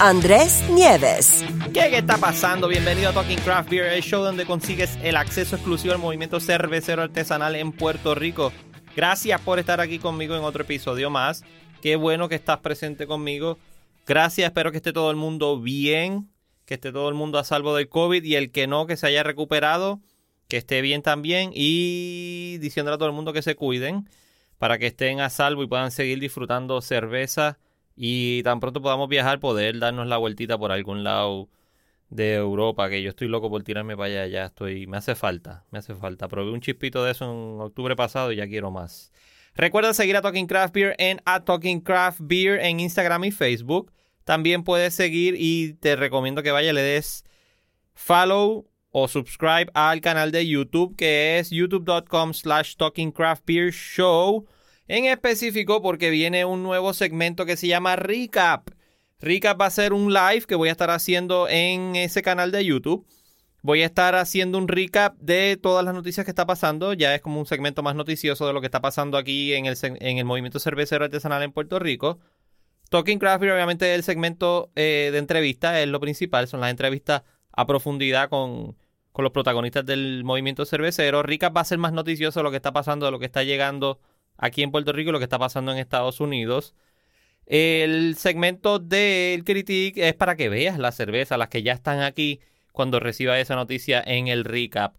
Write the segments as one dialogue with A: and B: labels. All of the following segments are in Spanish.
A: Andrés Nieves.
B: ¿Qué, ¿Qué está pasando? Bienvenido a Talking Craft Beer, el show donde consigues el acceso exclusivo al movimiento cervecero artesanal en Puerto Rico. Gracias por estar aquí conmigo en otro episodio más. Qué bueno que estás presente conmigo. Gracias, espero que esté todo el mundo bien, que esté todo el mundo a salvo del COVID y el que no, que se haya recuperado, que esté bien también y diciéndole a todo el mundo que se cuiden para que estén a salvo y puedan seguir disfrutando cerveza y tan pronto podamos viajar, poder darnos la vueltita por algún lado de Europa, que yo estoy loco por tirarme para allá, ya estoy, me hace falta, me hace falta. Probé un chispito de eso en octubre pasado y ya quiero más. Recuerda seguir a Talking Craft Beer en a Talking Craft Beer en Instagram y Facebook. También puedes seguir y te recomiendo que vaya, le des follow o subscribe al canal de YouTube que es youtube.com slash Talking Show. En específico porque viene un nuevo segmento que se llama Recap. Recap va a ser un live que voy a estar haciendo en ese canal de YouTube. Voy a estar haciendo un recap de todas las noticias que está pasando. Ya es como un segmento más noticioso de lo que está pasando aquí en el, en el movimiento cervecero artesanal en Puerto Rico. Talking Craft obviamente, el segmento eh, de entrevista es lo principal. Son las entrevistas a profundidad con, con los protagonistas del movimiento cervecero. Recap va a ser más noticioso de lo que está pasando, de lo que está llegando aquí en Puerto Rico lo que está pasando en Estados Unidos. El segmento del Critic es para que veas la cerveza, las que ya están aquí cuando reciba esa noticia en el recap.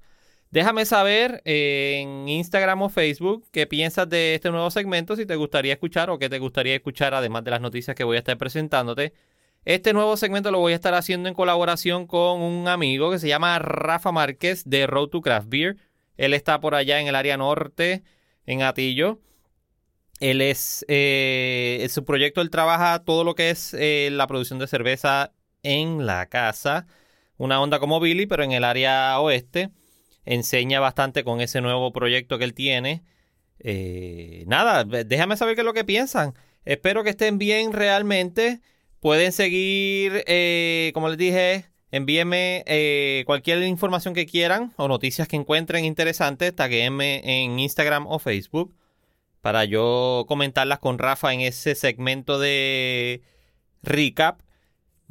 B: Déjame saber en Instagram o Facebook qué piensas de este nuevo segmento, si te gustaría escuchar o qué te gustaría escuchar, además de las noticias que voy a estar presentándote. Este nuevo segmento lo voy a estar haciendo en colaboración con un amigo que se llama Rafa Márquez de Road to Craft Beer. Él está por allá en el área norte, en Atillo. Él es, eh, su proyecto, él trabaja todo lo que es eh, la producción de cerveza en la casa. Una onda como Billy, pero en el área oeste. Enseña bastante con ese nuevo proyecto que él tiene. Eh, nada, déjame saber qué es lo que piensan. Espero que estén bien realmente. Pueden seguir, como les dije, envíenme cualquier información que quieran o noticias que encuentren interesantes. Taguenme en Instagram o Facebook para yo comentarlas con Rafa en ese segmento de recap.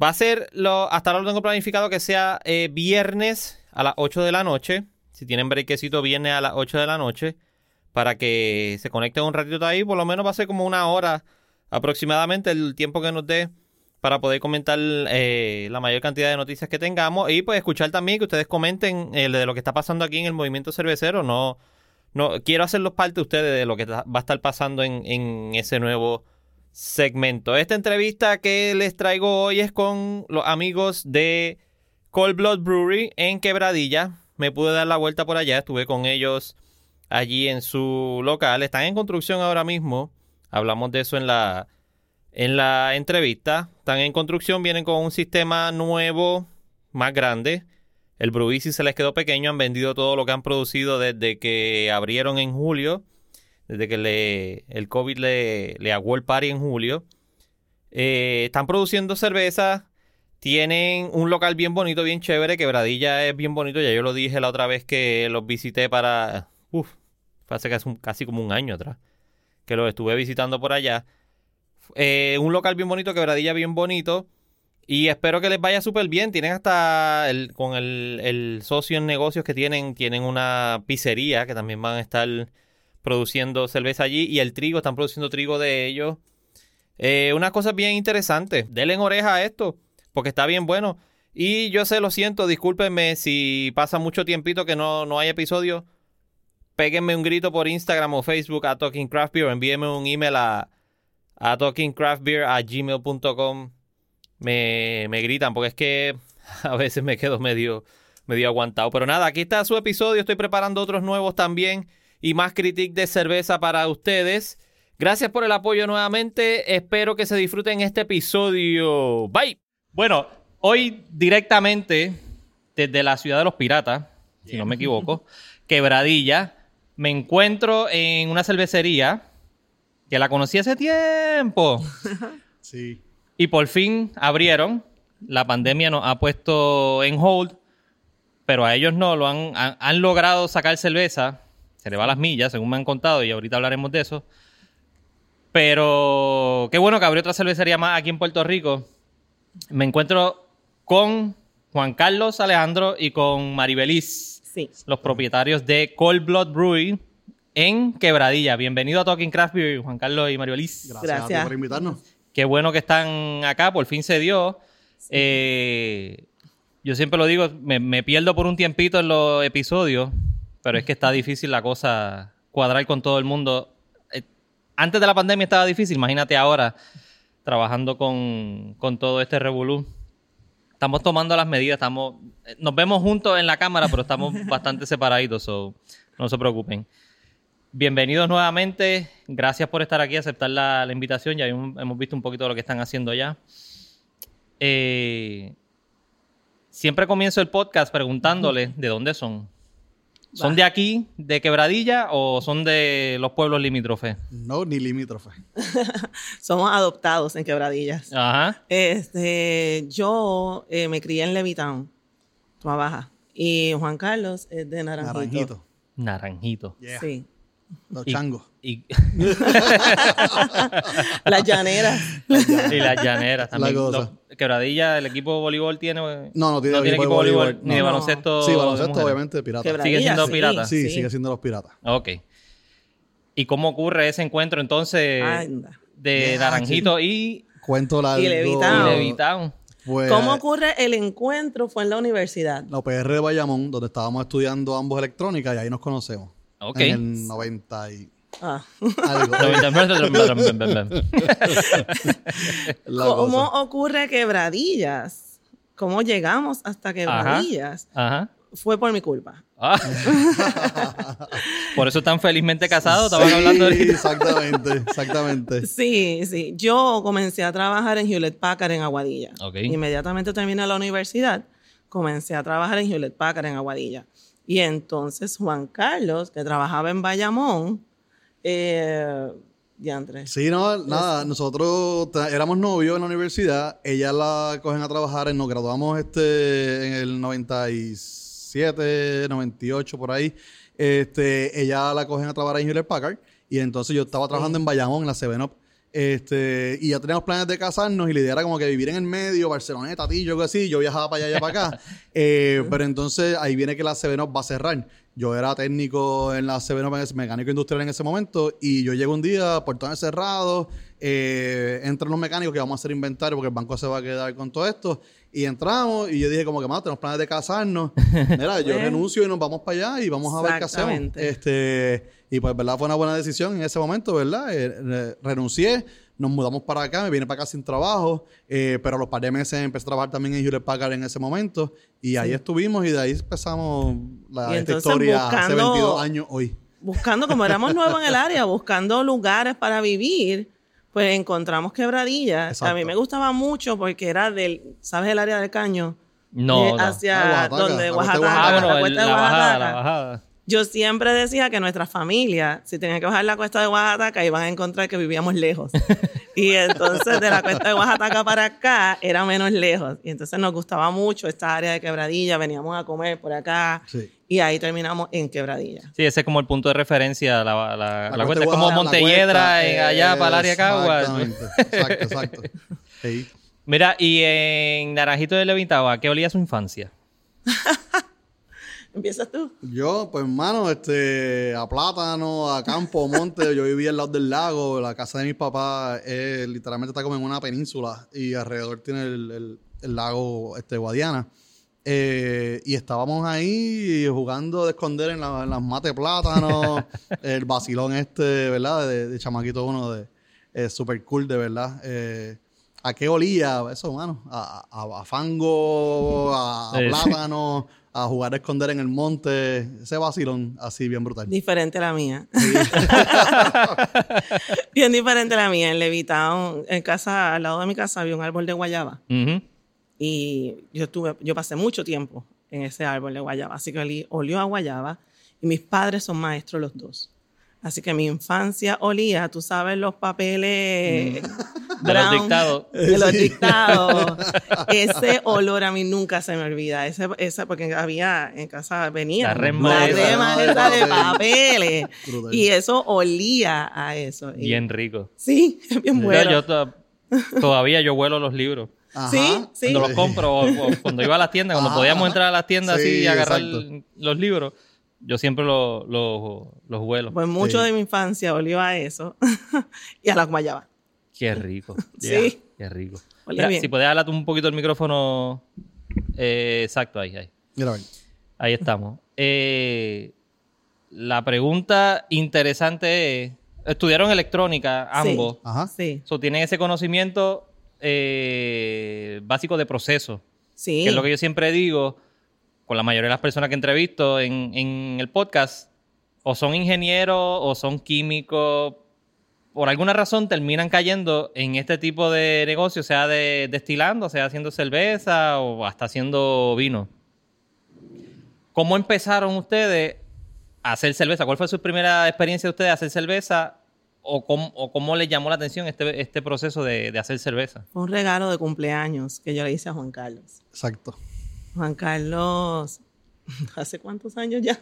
B: Va a ser, lo, hasta ahora lo tengo planificado que sea eh, viernes a las 8 de la noche. Si tienen brequecito, viernes a las 8 de la noche. Para que se conecten un ratito ahí. Por lo menos va a ser como una hora aproximadamente el tiempo que nos dé para poder comentar eh, la mayor cantidad de noticias que tengamos. Y pues escuchar también que ustedes comenten eh, de lo que está pasando aquí en el movimiento cervecero. No no, quiero hacerlos parte de ustedes de lo que va a estar pasando en, ese nuevo segmento. Esta entrevista que les traigo hoy es con los amigos de Cold Blood Brewery en Quebradilla. Me pude dar la vuelta por allá, estuve con ellos allí en su local. Están en construcción ahora mismo. Hablamos de eso en la, en la entrevista. Están en construcción, vienen con un sistema nuevo, más grande. El Bruisi se les quedó pequeño, han vendido todo lo que han producido desde que abrieron en julio, desde que le, el COVID le, le aguó el party en julio. Eh, están produciendo cerveza, tienen un local bien bonito, bien chévere, Quebradilla es bien bonito, ya yo lo dije la otra vez que los visité para... Uf, hace casi, casi como un año atrás que los estuve visitando por allá. Eh, un local bien bonito, Quebradilla bien bonito. Y espero que les vaya súper bien. Tienen hasta el, con el, socio en negocios que tienen, tienen una pizzería que también van a estar produciendo cerveza allí. Y el trigo, están produciendo trigo de ellos. Eh, una cosa bien interesante. Denle oreja a esto, porque está bien bueno. Y yo sé, lo siento, discúlpenme si pasa mucho tiempito que no, no hay episodio. Péguenme un grito por Instagram o Facebook a Talking Craft Beer. Envíenme un email a, a talkingcraftbeer a gmail.com me, me gritan, porque es que a veces me quedo medio, medio aguantado. Pero nada, aquí está su episodio. Estoy preparando otros nuevos también y más critic de cerveza para ustedes. Gracias por el apoyo nuevamente. Espero que se disfruten este episodio. Bye. Bueno, Hoy directamente desde la ciudad de los piratas, si no me equivoco, Quebradilla, me encuentro en una cervecería que la conocí hace tiempo.
C: Sí.
B: Y por fin abrieron. La pandemia nos ha puesto en hold, pero a ellos no, lo han, han, han logrado sacar cerveza. Se le va a las millas, según me han contado, y ahorita hablaremos de eso. Pero qué bueno que abrió otra cervecería más aquí en Puerto Rico. Me encuentro con Juan Carlos Alejandro y con Maribeliz,
D: Sí.
B: los propietarios de Cold Blood Brewing en Quebradilla. Bienvenido a Talking Craft Beer, Juan Carlos y Maribeliz.
C: Gracias, a ti
D: Gracias.
C: por invitarnos.
B: Qué bueno que están acá, por fin se dio. Eh, yo siempre lo digo, me, me pierdo por un tiempito en los episodios, pero es que está difícil la cosa cuadrar con todo el mundo. Eh, antes de la pandemia estaba difícil, imagínate ahora trabajando con, con todo este revolú. Estamos tomando las medidas, estamos, eh, nos vemos juntos en la cámara, pero estamos bastante separaditos, so no se preocupen. Bienvenidos nuevamente. Gracias por estar aquí, aceptar la, la invitación. Ya hemos, hemos visto un poquito de lo que están haciendo ya. Eh, siempre comienzo el podcast preguntándole de dónde son. ¿Son de aquí, de Quebradilla, o son de los pueblos limítrofes?
C: No, ni limítrofe.
D: Somos adoptados en Quebradillas.
B: Ajá.
D: Este, yo eh, me crié en Levitown, Tua Baja. Y Juan Carlos es de Naranjito.
C: Naranjito.
B: Naranjito.
C: Yeah.
D: Sí.
C: Los
B: Y-
C: changos.
B: Y,
D: Las llaneras.
B: y las llaneras también.
C: La cosa.
B: Los- Quebradilla, el equipo de voleibol tiene.
C: No, no tiene
B: no tiene
C: equipo
B: equipo
C: de
B: de voleibol,
C: voleibol,
B: ni de
D: no.
B: baloncesto.
C: Sí, baloncesto, obviamente, pirata.
B: Sigue siendo
D: sí,
B: pirata.
C: Sí,
D: sí.
C: sigue siendo los piratas.
B: Ok. ¿Y cómo ocurre ese encuentro entonces
D: Anda.
B: de
C: Yeah,
B: Naranjito y,
C: Cuento largo.
D: Y Levitown.
B: y Levitown?
C: Pues,
D: ¿Cómo ocurre el encuentro? Fue en la universidad.
C: La UPR de Bayamón, donde estábamos estudiando ambos electrónica, y ahí nos conocemos.
B: Ok.
C: En el 90 y
D: Ah.
C: algo.
D: ¿Cómo ocurre Quebradillas? ¿Cómo llegamos hasta Quebradillas?
B: Ajá.
D: Fue por mi culpa.
B: Ah. Por eso están felizmente casados, estaban hablando ahorita.
C: exactamente, exactamente.
D: Sí, sí. Yo comencé a trabajar en Hewlett Packard en Aguadilla.
B: Ok.
D: Inmediatamente terminé la universidad, comencé a trabajar en Hewlett Packard en Aguadilla. Y entonces Juan Carlos, que trabajaba en Bayamón, eh, diantre.
C: Sí, no, nada, nosotros éramos novios en la universidad, ella la cogen a trabajar, nos graduamos este en el 97, 98 por ahí. Este, ella la cogen a trabajar en Hewlett Packard y entonces yo estaba trabajando en Bayamón, en la Seven Up. Este, y ya teníamos planes de casarnos y la idea era como que vivir en el medio, Barceloneta, Tillo, algo así. Yo viajaba para allá y para acá. Eh, pero entonces ahí viene que la Seven Up va a cerrar. Yo era técnico en la en ese- mecánico industrial en ese momento. Y yo llego un día, portones cerrados, eh, entran los mecánicos que vamos a hacer inventario porque el banco se va a quedar con todo esto. Y entramos y yo dije como que, más tenemos planes de casarnos. Mira, yo
D: Bueno.
C: renuncio y nos vamos para allá y vamos a ver qué hacemos. Este, y pues, ¿verdad? Fue una buena decisión en ese momento, ¿verdad? Eh, re- renuncié, nos mudamos para acá, me vine para acá sin trabajo, eh, pero a los par de meses empecé a trabajar también en Hewlett Packard en ese momento y ahí estuvimos y de ahí empezamos la,
D: Y
C: esta
D: entonces
C: historia hace
D: buscando-
C: 22 años hoy.
D: Buscando, como éramos nuevos en el área, buscando lugares para vivir, pues encontramos Quebradillas. A
C: Exacto.
D: mí me gustaba mucho porque era del, ¿sabes el área del caño?
B: No,
D: Eh,
B: no.
D: hacia
C: Ah, Oaxaca,
D: donde
C: la
D: Oaxaca,
B: Ah,
C: Oaxaca.
B: bueno,
D: la cuesta
B: la
D: de
B: bajada,
D: Oaxaca.
B: la bajada.
D: Yo siempre decía que nuestra familia, si tenían que bajar la cuesta de Oaxaca, iban a encontrar que vivíamos lejos. y entonces de la cuesta de Oaxaca para acá era menos lejos. Y entonces nos gustaba mucho esta área de Quebradilla, veníamos a comer por acá
C: Sí.
D: y ahí terminamos en Quebradilla.
B: Sí, ese es como el punto de referencia. La, la, la
C: cuesta
B: es como Montelledra
C: cuesta,
B: en allá para el área Cagua.
C: Exactamente, exacto, exacto. Sí.
B: Mira, y en Naranjito de Levitao, ¿a qué olía su infancia?
D: ¿Empiezas tú?
C: Yo, pues, hermano, este, a plátano, a campo, monte, yo vivía al lado del lago, la casa de mis papás eh, literalmente está como en una península y alrededor tiene el, el- el lago este, Guadiana. Eh, y estábamos ahí jugando de esconder en, la- en las mates plátano, el vacilón este, ¿verdad? De, de chamaquito uno, de eh, super cool, de verdad. Eh, ¿A qué olía eso, mano? A, a- a fango, a, a
B: Sí.
C: plátano, a jugar a esconder en el monte. Ese vacilón así bien brutal.
D: Diferente a la mía. Bien diferente a la mía. En Levitown, en casa, al lado de mi casa, había un árbol de guayaba.
B: Ujú.
D: Y yo, estuve, yo pasé mucho tiempo en ese árbol de guayaba, así que olí- olió a guayaba y mis padres son maestros los dos. Así que mi infancia olía, tú sabes, los papeles
B: De los dictados.
D: de los
C: Sí.
D: dictados. Ese olor a mí nunca se me olvida. Ese, ese porque había en casa venía
B: La
D: rema esa de
C: Papel.
D: papeles.
C: Brutal.
D: Y eso olía a eso. Y-
B: Bien rico.
D: Sí, es bien bueno.
B: Yo, to- todavía yo vuelo los libros.
C: Ajá.
D: Sí, sí.
B: Cuando los compro o, o cuando iba a las tiendas, cuando
C: Ajá,
B: podíamos entrar a las tiendas así
C: Sí,
B: y agarrar
C: exacto.
B: los libros, yo siempre los los los vuelo.
D: Pues mucho
C: Sí.
D: de mi infancia olió a eso y a la guayaba.
B: Qué rico.
D: Sí.
B: Qué rico.
D: Olía
B: Mira,
D: bien.
B: si puedes hablar un poquito el micrófono. eh, exacto, ahí, ahí.
C: Mira.
B: Ahí estamos. Eh, la pregunta interesante es: estudiaron electrónica ambos.
C: Ajá.
D: Sí,
B: So, tienen ese conocimiento eh, básico de proceso.
D: sí.
B: Que es lo que yo siempre digo con la mayoría de las personas que entrevisto en, en el podcast. O son ingenieros o son químicos. Por alguna razón terminan cayendo en este tipo de negocio, sea de destilando, sea haciendo cerveza o hasta haciendo vino. ¿Cómo empezaron ustedes a hacer cerveza? ¿Cuál fue su primera experiencia de ustedes a hacer cerveza? ¿O cómo, o cómo les llamó la atención este, este proceso de, de hacer cerveza?
D: Un regalo de cumpleaños que yo le hice a Juan Carlos.
C: Exacto.
D: Juan Carlos, ¿hace cuántos años ya?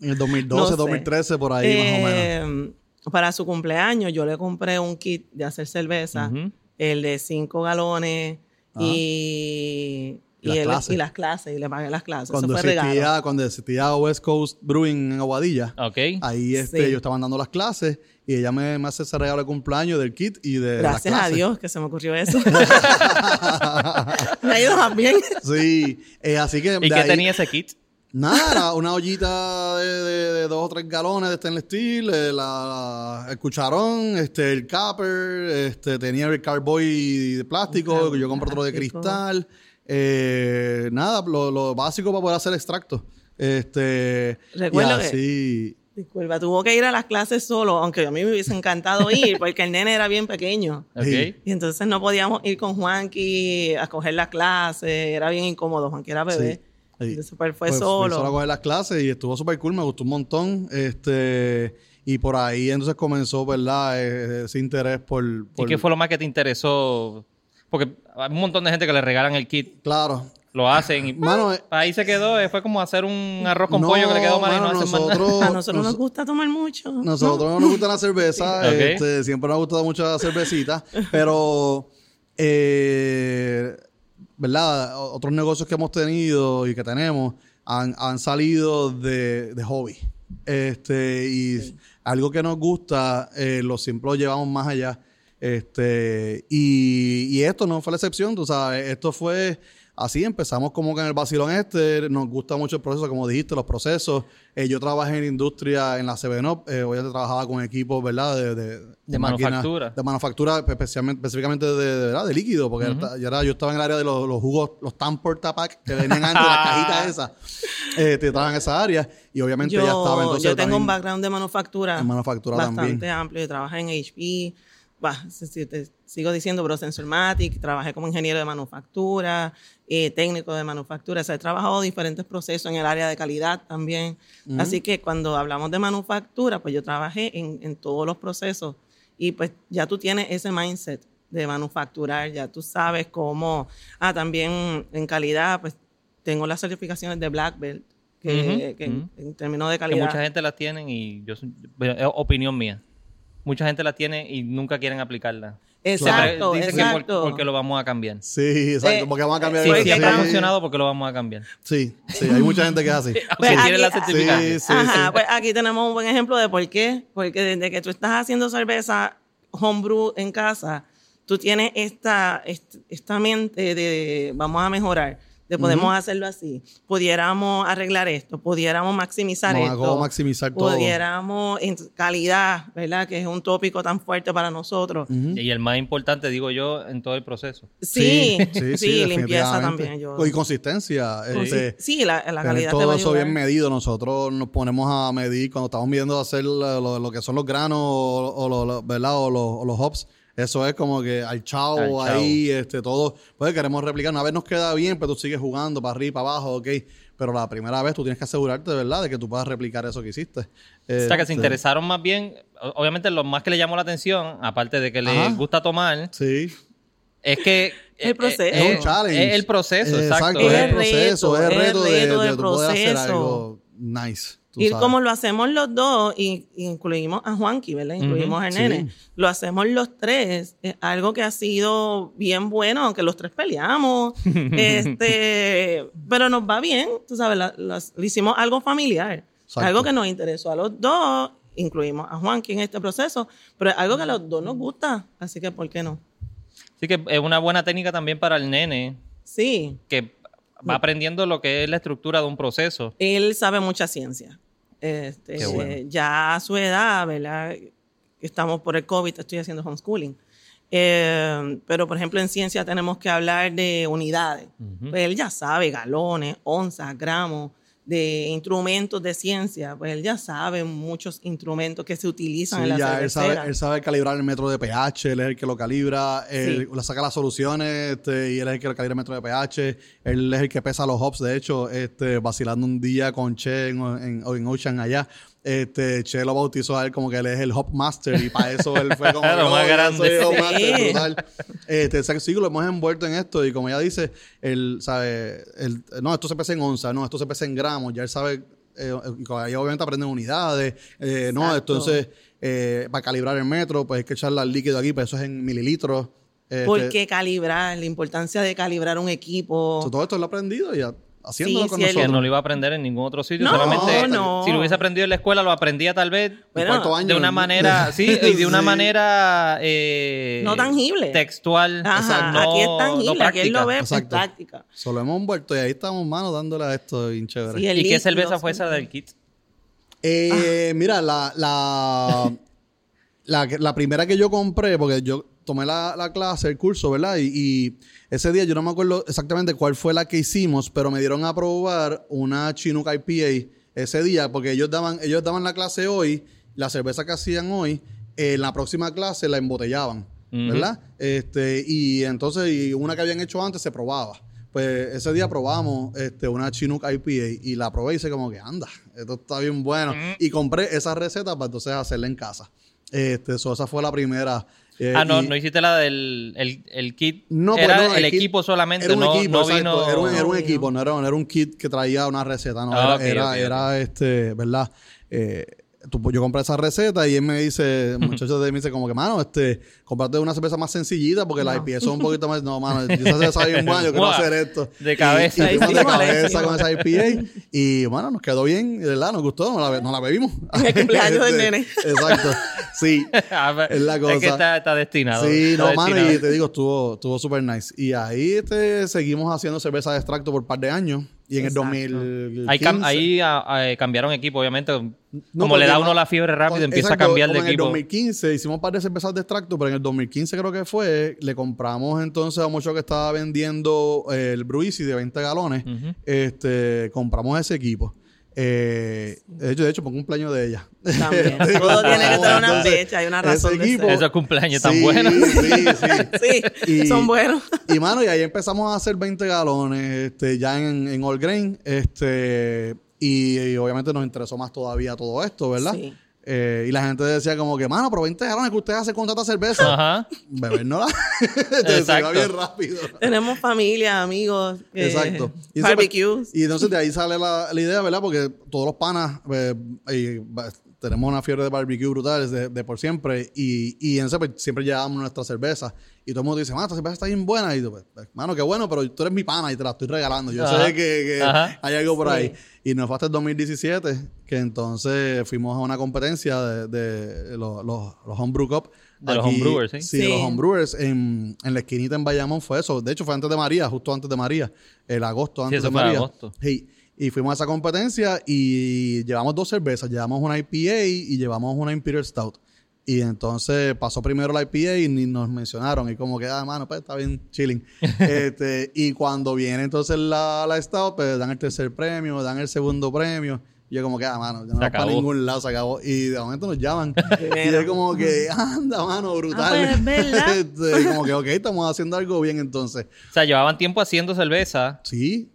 C: En el 2012,
D: No sé.
C: 2013, por ahí más o menos.
D: Eh, Para su cumpleaños yo le compré un kit de hacer cerveza, el de cinco galones
C: Ajá.
D: y,
C: Y las
D: el-
C: clases.
D: y las clases, y le pagué las clases.
C: Cuando
D: Eso fue regalo.
C: existía, cuando existía West Coast Brewing en Aguadilla, ahí este,
D: Sí.
C: ellos estaban dando las clases y ella me, me hace ese regalo de cumpleaños del kit y de las
D: Gracias a. Dios que se me ocurrió eso. me ha ido bien.
C: Sí, eh, así que...
B: ¿Y qué
C: ahí-
B: tenía ese kit?
C: Nada, una ollita de, de- de dos o tres galones de stainless steel, eh, la- la- el cucharón, este, el capper, este, tenía el carboy de plástico, que yo compré otro de cristal. eh, nada, lo, lo básico para poder hacer extracto. Este,
D: Recuerdo
C: y
D: que-
C: así,
D: Disculpa, tuvo que ir a las clases solo, aunque a mí me hubiese encantado ir, porque el nene era bien pequeño. Y entonces no podíamos ir con Juanqui a coger las clases, era bien incómodo, Juanqui era bebé.
C: Sí.
D: Entonces pues, fue
C: Pues,
D: solo.
C: solo a coger las clases y estuvo súper cool, me gustó un montón. Este, y por ahí entonces comenzó, ¿verdad? Eh, Ese interés por...
B: ¿Y
C: por-
B: qué fue lo más que te interesó? Porque hay un montón de gente que le regalan el kit,
C: Claro.
B: Lo hacen y
C: Mano, eh,
B: ahí se quedó. eh, Fue como hacer un arroz con
C: no,
B: pollo que le quedó mal y no
C: mano,
B: hacen nada.
C: nosotros,
D: a nosotros nos
C: nos-
D: gusta tomar mucho. ¿no?
C: nosotros no nos gusta la cerveza, este, siempre nos ha gustado mucho la cervecita, pero, eh, ¿verdad? Otros negocios que hemos tenido y que tenemos han, han salido de, de hobby. Este, y algo que nos gusta, eh, lo siempre lo llevamos más allá. Este, y, y esto no fue la excepción, tú sabes, esto fue así, empezamos como que en el vacilón este, nos gusta mucho el proceso, como dijiste, los procesos. Eh, yo trabajé en industria en la CBNOP, eh, obviamente trabajaba con equipos, ¿verdad? De, de,
B: De
C: máquinas-
B: manufactura.
C: De manufactura, especialmente, específicamente de, de, ¿verdad? de líquido, porque era- ya era- yo estaba en el área de los, los jugos, los Tampor Tapac, que venían antes de las cajitas esas. Eh, te trabajan en esa área y obviamente
D: yo,
C: ya estaba entonces
D: yo tengo un background de manufactura,
C: en manufactura
D: bastante
C: también.
D: amplio. Yo trabajé en HP, bah, te sigo diciendo, pero Sensormatic, trabajé como ingeniero de manufactura, eh, técnico de manufactura. O sea, he trabajado diferentes procesos en el área de calidad también. Así que cuando hablamos de manufactura, pues yo trabajé en, en todos los procesos y pues ya tú tienes ese mindset de manufacturar, ya tú sabes cómo, ah, también en calidad, pues tengo las certificaciones de Black Belt, que,
B: Ujú,
D: que en-
B: ujú.
D: en términos de
B: Que
D: calidad.
B: mucha gente las tienen y yo es opinión mía. Mucha gente las tiene y nunca quieren aplicarla.
D: Exacto,
B: Siempre dicen que por-
D: exacto.
B: porque lo vamos a cambiar.
C: Sí, exacto,
D: Eh,
C: porque van a cambiar
B: Sí,
C: el
B: siempre ha
D: cam-
B: funcionado porque lo vamos a cambiar.
C: Sí, sí, hay mucha gente que es así.
D: Pues
B: tiene la
D: aquí-.
C: Sí, sí,
D: Ajá,
C: sí.
D: pues aquí tenemos un buen ejemplo de por qué. Porque desde que tú estás haciendo cerveza homebrew en casa, tú tienes esta, est- esta mente de vamos a mejorar, de podemos hacerlo así, pudiéramos arreglar esto, pudiéramos maximizar esto,
C: maximizar todo.
D: pudiéramos en calidad, ¿verdad? Que es un tópico tan fuerte para nosotros.
B: Y el más importante, digo yo, en todo el proceso.
D: Sí, sí, limpieza también. Yo,
C: Y consistencia. este,
D: sí, la, la calidad te
C: todo
D: va a
C: eso bien medido. Nosotros nos ponemos a medir cuando estamos viendo hacer lo, que son los granos o, o lo- lo- ¿verdad? o los, o los hops. Eso es como que al chavo
B: Al chavo.
C: ahí, este, todo. Pues queremos replicar. Una vez nos queda bien, pero tú sigues jugando para arriba, para abajo, ok. Pero la primera vez tú tienes que asegurarte de verdad de que tú puedas replicar eso que hiciste.
B: O sea, que se
C: Este,
B: interesaron más bien, obviamente lo más que le llamó la atención, aparte de que les
C: Ajá.
B: gusta tomar,
C: Sí.
B: es que...
D: El
B: eh,
D: proceso.
B: eh,
C: Es un challenge.
B: Es el proceso,
C: Eh,
B: exacto.
C: Es
D: Es
C: el proceso, es el
D: reto,
C: reto,
D: es el
C: de, de
D: del
C: tú poder hacer
D: proceso.
C: algo nice.
D: Y
C: sabes.
D: como lo hacemos los dos, y, y incluimos a Juanqui, ¿verdad? Incluimos al
C: sí.
D: nene. Lo hacemos los tres. Es algo que ha sido bien bueno, aunque los tres peleamos. este, pero nos va bien, tú sabes, la- las- le hicimos algo familiar.
C: Exacto.
D: Algo que nos interesó a los dos. Incluimos a Juanqui en este proceso, pero es algo que a los dos nos gusta. Así que, ¿por qué no?
B: Así que es una buena técnica también para el nene,
D: Sí,
B: que va aprendiendo lo que es la estructura de un proceso.
D: él sabe mucha ciencia. Este,
B: bueno.
D: ya a su edad, ¿verdad? Estamos por el COVID, estoy haciendo homeschooling. Eh, pero, por ejemplo, en ciencia tenemos que hablar de unidades. Pues él ya sabe galones, onzas, gramos, de instrumentos de ciencia. Pues él ya sabe muchos instrumentos que se utilizan
C: Sí,
D: en la
C: ya él sabe, él sabe calibrar el metro de pH, él es el que lo calibra, él le saca las soluciones este, y él es el que le calibra el metro de pH, él es el que pesa los hops, de hecho, este, vacilando un día con Che en, en, en Ocean allá, este, Che lo bautizó a él como que él es el hop master y para eso él fue como
B: Lo
C: "No,
B: más
C: yo
B: grande".
C: hop
D: Sí.
C: master", brutal. Este, que sí, lo hemos envuelto en esto y como ella dice, él sabe, él, no, esto se pesa en onza, no, esto se pesa en gramos, ya él sabe, eh, y ahí obviamente aprenden unidades, eh, no, entonces eh, para calibrar el metro, pues hay que echarle al líquido aquí, pues eso es en mililitros. Este,
D: ¿Por qué calibrar? La importancia de calibrar un equipo.
C: todo esto lo he aprendido y a- haciéndolo
D: Sí,
C: con
D: sí, él-
C: nosotros.
B: no lo iba a aprender en ningún otro sitio.
D: No,
B: solamente
D: no.
B: si lo hubiese aprendido en la escuela, lo aprendía tal vez
D: Bueno,
C: cuarto año,
B: de una
C: ¿no?
B: manera, sí, y de una
C: Sí.
B: manera eh,
D: No tangible.
B: textual.
D: Ajá,
B: no-
D: aquí es
B: no
D: tangible, aquí él lo ve en
C: Exacto.
D: práctica.
C: Solo hemos envuelto y ahí estamos, mano, dándole a esto bien chévere.
B: ¿Y qué
D: líquido,
B: cerveza fue
D: sí.
B: esa del kit?
C: Eh,
D: Ah.
C: Mira, la, la, la primera que yo compré, porque yo tomé la, la clase, el curso, ¿verdad? Y, y ese día yo no me acuerdo exactamente cuál fue la que hicimos, pero me dieron a probar una Chinook IPA ese día, porque ellos daban, ellos daban la clase hoy, la cerveza que hacían hoy, en la próxima clase la embotellaban. ¿verdad? Este, y entonces, y una que habían hecho antes se probaba. Pues ese día probamos este, una Chinook IPA y la probé y hice como que anda, esto está bien bueno. Y compré esa receta para entonces hacerla en casa. Este, so, esa fue la primera. Eh,
B: ah, no,
C: y-
B: no hiciste la del el, el kit.
C: no, pues
B: era
C: no,
B: el
C: kit-
B: equipo solamente,
C: era un
B: no,
C: equipo,
B: no vino.
C: Era un, era un equipo, no era, un kit que traía una receta, no.
B: Ah,
C: era, era, este, ¿verdad? Eh, tú- yo compré esa receta y él me dice, muchacho de mí dice como que, mano, este, comprate una cerveza más sencillita porque las IPA son un poquito más, no, mano, esa cerveza bien buena, yo quiero hacer esto.
B: de cabeza.
C: Y, y de cabeza con esa IPA y, bueno, nos quedó bien, ¿verdad? Nos gustó, nos la, nos la bebimos.
D: El cumpleaños del
C: Este,
D: nene.
C: Exacto, sí. Es la
B: Es que
C: cosa.
B: está, está destinado.
C: Sí,
B: está
C: no, mano,
B: destinado.
C: y te digo, estuvo, estuvo súper nice. Y ahí este, seguimos haciendo cerveza de extracto por un par de años. Y en
D: Exacto.
C: el 2015...
B: Ahí, cam- ahí ah, ah, cambiaron equipo, obviamente. como le da uno la fiebre rápido, empieza
C: Exacto,
B: a cambiar de equipo.
C: En el 2015 hicimos un par de cervezas de extracto, pero en el 2015 creo que fue, le compramos entonces a mucho que estaba vendiendo eh, el Bruisi de 20 galones. Este, compramos ese equipo. Eh, de hecho, de hecho, por cumpleaños de ella.
D: También. Todo tiene que tener una
C: entonces,
D: fecha, hay una razón
C: ese
D: de ser.
B: Esos cumpleaños tan
C: Sí,
B: buenos.
C: Sí, sí.
D: Sí,
C: Y-
D: son buenos.
C: Y mano, y ahí empezamos a hacer 20 galones, este, ya en, en All Grain, este, y, y obviamente nos interesó más todavía todo esto, ¿verdad?
D: Sí.
C: Eh, y la gente decía como que, mano, pero 20 galones que usted hace con tanta cerveza.
B: Ajá.
C: Beber no la. Se va bien rápido.
D: Tenemos familia, amigos. eh,
C: Exacto. Y eso, pues,
D: barbecues.
C: Y entonces de ahí sale la, la idea, ¿verdad? Porque todos los panas, eh, tenemos una fiebre de barbecue brutal de, de por siempre. Y, y entonces pues, siempre llevábamos nuestra cerveza. Y todo el mundo dice, mano, esta cerveza está bien buena. Y tú, pues, pues, mano, qué bueno, pero tú eres mi pana y te la estoy regalando. Yo
B: Ajá.
C: sé que, que hay algo por
D: Sí.
C: ahí. Y nos fue hasta el 2017 que entonces fuimos a una competencia de, de los, los, los Homebrew Cup.
B: De los homebrewers, ¿sí?
C: Sí,
D: Sí.
C: los homebrewers en, en la esquinita en Bayamón fue eso. De hecho, fue antes de María, justo antes de María. El agosto antes
B: eso
C: de
B: fue en
C: María.
B: agosto.
C: Sí. Y fuimos a esa competencia y llevamos dos cervezas. Llevamos una IPA y llevamos una Imperial Stout. Y entonces pasó primero la IPA y ni nos mencionaron. Y como que, ah, mano, pues está bien chilling. este, y cuando viene entonces la, la Stout, pues dan el tercer premio, dan el segundo premio. Y yo como que, ah, mano, ya no para ningún lado, se acabó. Y de momento nos llaman. y es como que, anda, mano, brutal.
D: Ah, pues, es verdad.
C: Este, como que, ok, estamos haciendo algo bien entonces.
B: O sea, llevaban tiempo haciendo cerveza.
C: Sí,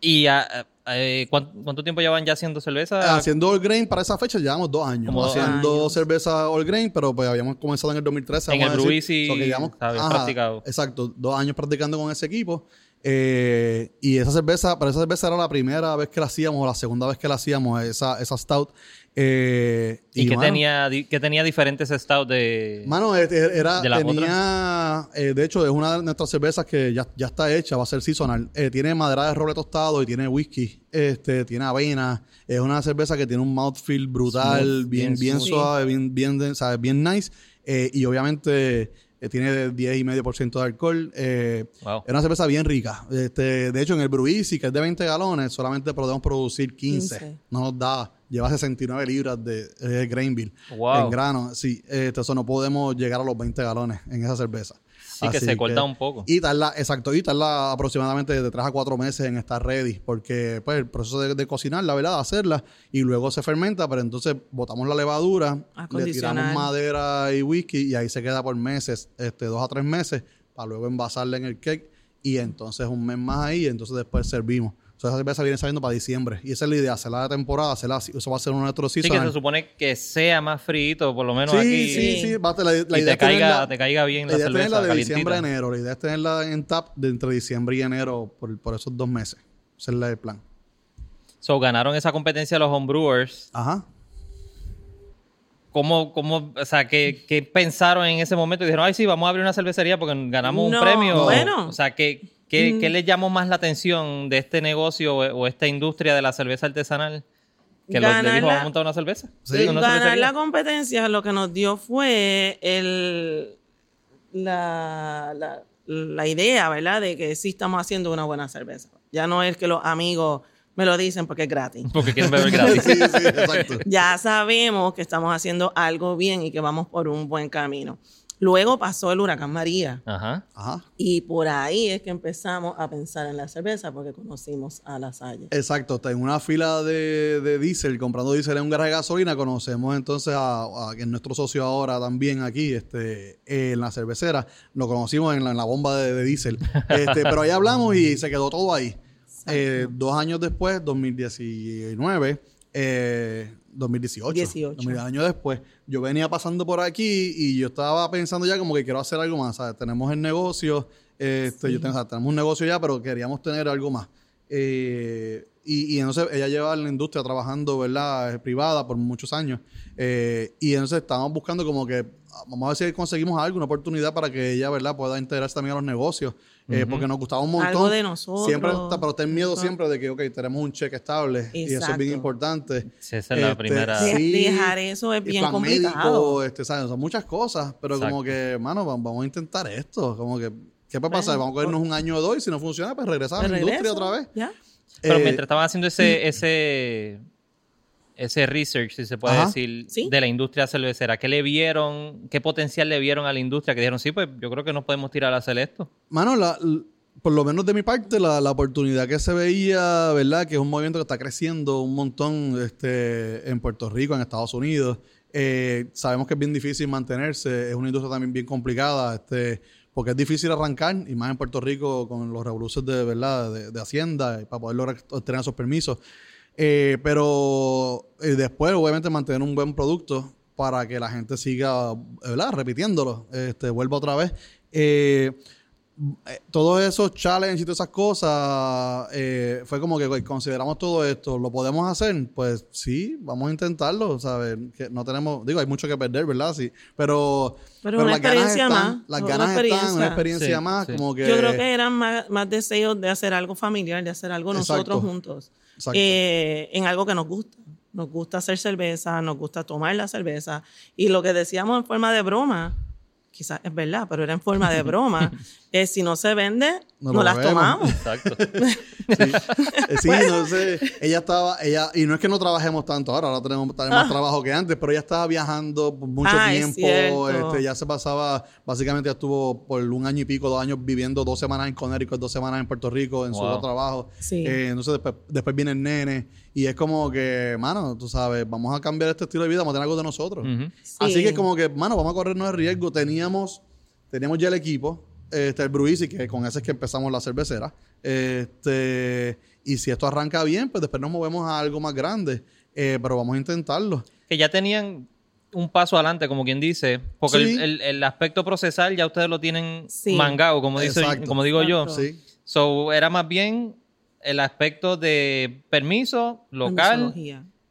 B: ¿Y ah, eh, ¿cuánto, cuánto tiempo llevan ya haciendo cerveza?
C: haciendo all grain para esa fecha llevamos dos años.
B: Como
C: haciendo
D: años.
C: cerveza all grain, pero pues habíamos comenzado en el 2013.
B: En el
C: a.
B: Brewis y-
C: So que llevamos-
B: sabes,
C: ajá,
B: practicado.
C: Exacto, dos años practicando con ese equipo. Eh, y esa cerveza, pero esa cerveza era la primera vez que la hacíamos, o la segunda vez que la hacíamos, esa, esa stout. Eh,
B: ¿Y, qué,
C: mano,
B: tenía, qué tenía diferentes stouts de...?
C: Mano, era,
B: ¿De
C: tenía, eh, de hecho, es una de nuestras cervezas que ya, ya está hecha, va a ser seasonal. Eh, tiene madera de roble tostado y tiene whisky, este, tiene avena. Es una cerveza que tiene un mouthfeel brutal,
B: Smooth,
C: bien,
B: bien
C: suave, bien, bien, bien nice. Eh, y obviamente eh, tiene de 10,5% de alcohol. Eh,
B: Wow.
C: Es una cerveza bien rica. Este, de hecho, en el Bruisi, que es de 20 galones, solamente podemos producir 15.
D: 15.
C: No nos da. Lleva 69 libras de grain bill
B: Wow.
C: en grano. Sí, este, eso no podemos llegar a los 20 galones en esa cerveza.
B: Sí, que se corta un poco.
C: Y tarda, exacto, y tarda aproximadamente de 3 a 4 meses en estar ready, porque pues el proceso de, de cocinar, la verdad, de hacerla, y luego se fermenta, pero entonces botamos la levadura, le tiramos madera y whisky, y ahí se queda por meses, este, dos a tres meses, para luego envasarla en el cake, y entonces un mes más ahí, y entonces después servimos. O sea, esa cerveza viene saliendo para diciembre. Y esa es la idea, hacerla de temporada, hacerla así. Eso va a ser uno de nuestros
B: Sí, que se supone que sea más frito, por lo menos
C: Sí,
B: aquí.
C: sí, sí. Va a- la, la
B: y
C: idea
B: te
C: es
B: caiga,
C: tenerla-
B: te caiga bien
C: la
B: la,
C: idea es
B: cerveza
C: tenerla de
B: calientita.
C: diciembre a enero. La idea es tenerla en tap de entre diciembre y enero por, por esos dos meses. Ese es el plan.
B: So, ganaron esa competencia los homebrewers.
C: Ajá.
B: ¿Cómo, cómo, o sea, qué, qué pensaron en ese momento? Y dijeron, ay, sí, vamos a abrir una cervecería porque ganamos
D: No,
B: un premio.
D: bueno.
B: O sea, ¿qué, qué,
D: Mm.
B: qué les llamó más la atención de este negocio o, o esta industria de la cerveza artesanal? Que los, le
D: Ganar
B: dijo,
D: la-
B: vamos a montar una cerveza.
C: Sí.
B: una
D: Ganar
B: cervecería.
D: la competencia lo que nos dio fue el, la, la, la idea, ¿verdad? De que sí estamos haciendo una buena cerveza. Ya no es que los amigos me lo dicen porque es gratis.
B: Porque quieren beber gratis.
C: Sí, sí, exacto.
D: Ya sabemos que estamos haciendo algo bien y que vamos por un buen camino. Luego pasó el huracán María
B: Ajá.
C: Ajá.
D: y por ahí es que empezamos a pensar en la cerveza porque conocimos a la Salle.
C: Exacto. Está en una fila de, de diésel, comprando diésel en un garaje de gasolina. Conocemos entonces a, a es nuestro socio ahora también aquí, este, en la cervecera. Lo conocimos en la, en la bomba de, de diésel. Este, pero ahí hablamos y se quedó todo ahí. Eh, dos años después, 2019, eh, 2018,
D: 18.
C: 2000 años después, yo venía pasando por aquí y yo estaba pensando ya como que quiero hacer algo más. ¿sabes? Tenemos el negocio, este, yo tengo, o sea, tenemos un negocio ya, pero queríamos tener algo más. Eh, y, y entonces ella lleva en la industria trabajando, ¿verdad? Eh, Privada por muchos años. Eh, y entonces estábamos buscando como que, ah, vamos a ver si conseguimos algo, una oportunidad para que ella, ¿verdad? Pueda integrarse también a los negocios. Eh, Porque nos gustaba un montón.
D: Algo de nosotros.
C: Siempre está, pero ten miedo siempre de que, ok, tenemos un cheque estable. Y eso es bien importante.
B: Sí, esa es la
C: Este,
B: primera.
C: Sí,
D: dejar eso es bien
C: plan
D: complicado.
C: médico, este, ¿sabes? Son muchas cosas, pero como que, mano, va- vamos a intentar esto. Como que, ¿qué puede pasar?
D: Bueno,
C: vamos a cogernos un año o dos y si no funciona, pues regresar a la industria
D: regreso,
C: otra vez.
D: ¿Ya?
B: Pero
C: Eh,
B: mientras estaban haciendo ese, ese, ese research, si se puede
C: Ajá.
B: decir,
D: Sí.
B: de la industria cervecera, ¿qué le vieron, qué potencial le vieron a la industria? Que dijeron, sí, pues yo creo que nos podemos tirar a hacer esto.
C: Mano, la- l- por lo menos de mi parte, la, la oportunidad que se veía, ¿verdad? Que es un movimiento que está creciendo un montón este, en Puerto Rico, en Estados Unidos. Eh, sabemos que es bien difícil mantenerse, es una industria también bien complicada, este, porque es difícil arrancar, y más en Puerto Rico con los revoluciones de, ¿verdad? de, de Hacienda, para poder lograr obtener esos permisos. Eh, pero eh, después, obviamente, mantener un buen producto para que la gente siga, ¿verdad? Repitiéndolo, este, vuelva otra vez. Eh, eh, todos esos challenges y todas esas cosas, eh, fue como que consideramos todo esto, ¿lo podemos hacer? Pues sí, vamos a intentarlo, ¿sabes? Que no tenemos, digo, hay mucho que perder, ¿verdad? Sí, pero,
D: Pero una
C: las ganas
D: experiencia
C: están,
D: más,
C: las
D: una
C: ganas están,
D: experiencia.
C: una experiencia
B: Sí,
C: más,
B: sí.
C: como que...
D: Yo creo que eran más, más deseos de hacer algo familiar, de hacer algo
C: Exacto.
D: nosotros juntos. Eh, en algo que nos gusta. Nos gusta hacer cerveza, nos gusta tomar la cerveza. Y lo que decíamos en forma de broma, quizás es verdad, pero era en forma de broma, que si no se vende,
C: No
D: no, las
C: bebemos.
D: tomamos.
B: Exacto.
C: Eh, Sí, no sé. Ella estaba, ella, y no es que no trabajemos tanto ahora, ahora tenemos, tenemos más trabajo que antes, pero ella estaba viajando por mucho
D: Ah, es
C: tiempo.
D: cierto.
C: Este, ya se pasaba, básicamente ya estuvo por un año y pico, dos años viviendo dos semanas en Connecticut, dos semanas en Puerto Rico, en su
B: Wow.
C: otro trabajo.
D: Sí.
C: Eh, entonces después, después viene el nene. Y es como que, mano, tú sabes, vamos a cambiar este estilo de vida, vamos a tener algo de nosotros.
B: Ujú.
C: Así
D: Sí.
C: que como que, mano, vamos a corrernos el riesgo. Teníamos, teníamos ya el equipo, este, el Bruisi, que con ese es que empezamos la cervecera. Este, y si esto arranca bien, pues después nos movemos a algo más grande. Eh, pero vamos a intentarlo.
B: Que ya tenían un paso adelante, como quien dice, porque el-
C: Sí.
B: el, el aspecto procesal ya ustedes lo tienen
D: Sí.
B: mangado, como, dice,
C: Exacto.
B: como digo yo.
C: Sí.
B: So, era más bien el aspecto de permiso local.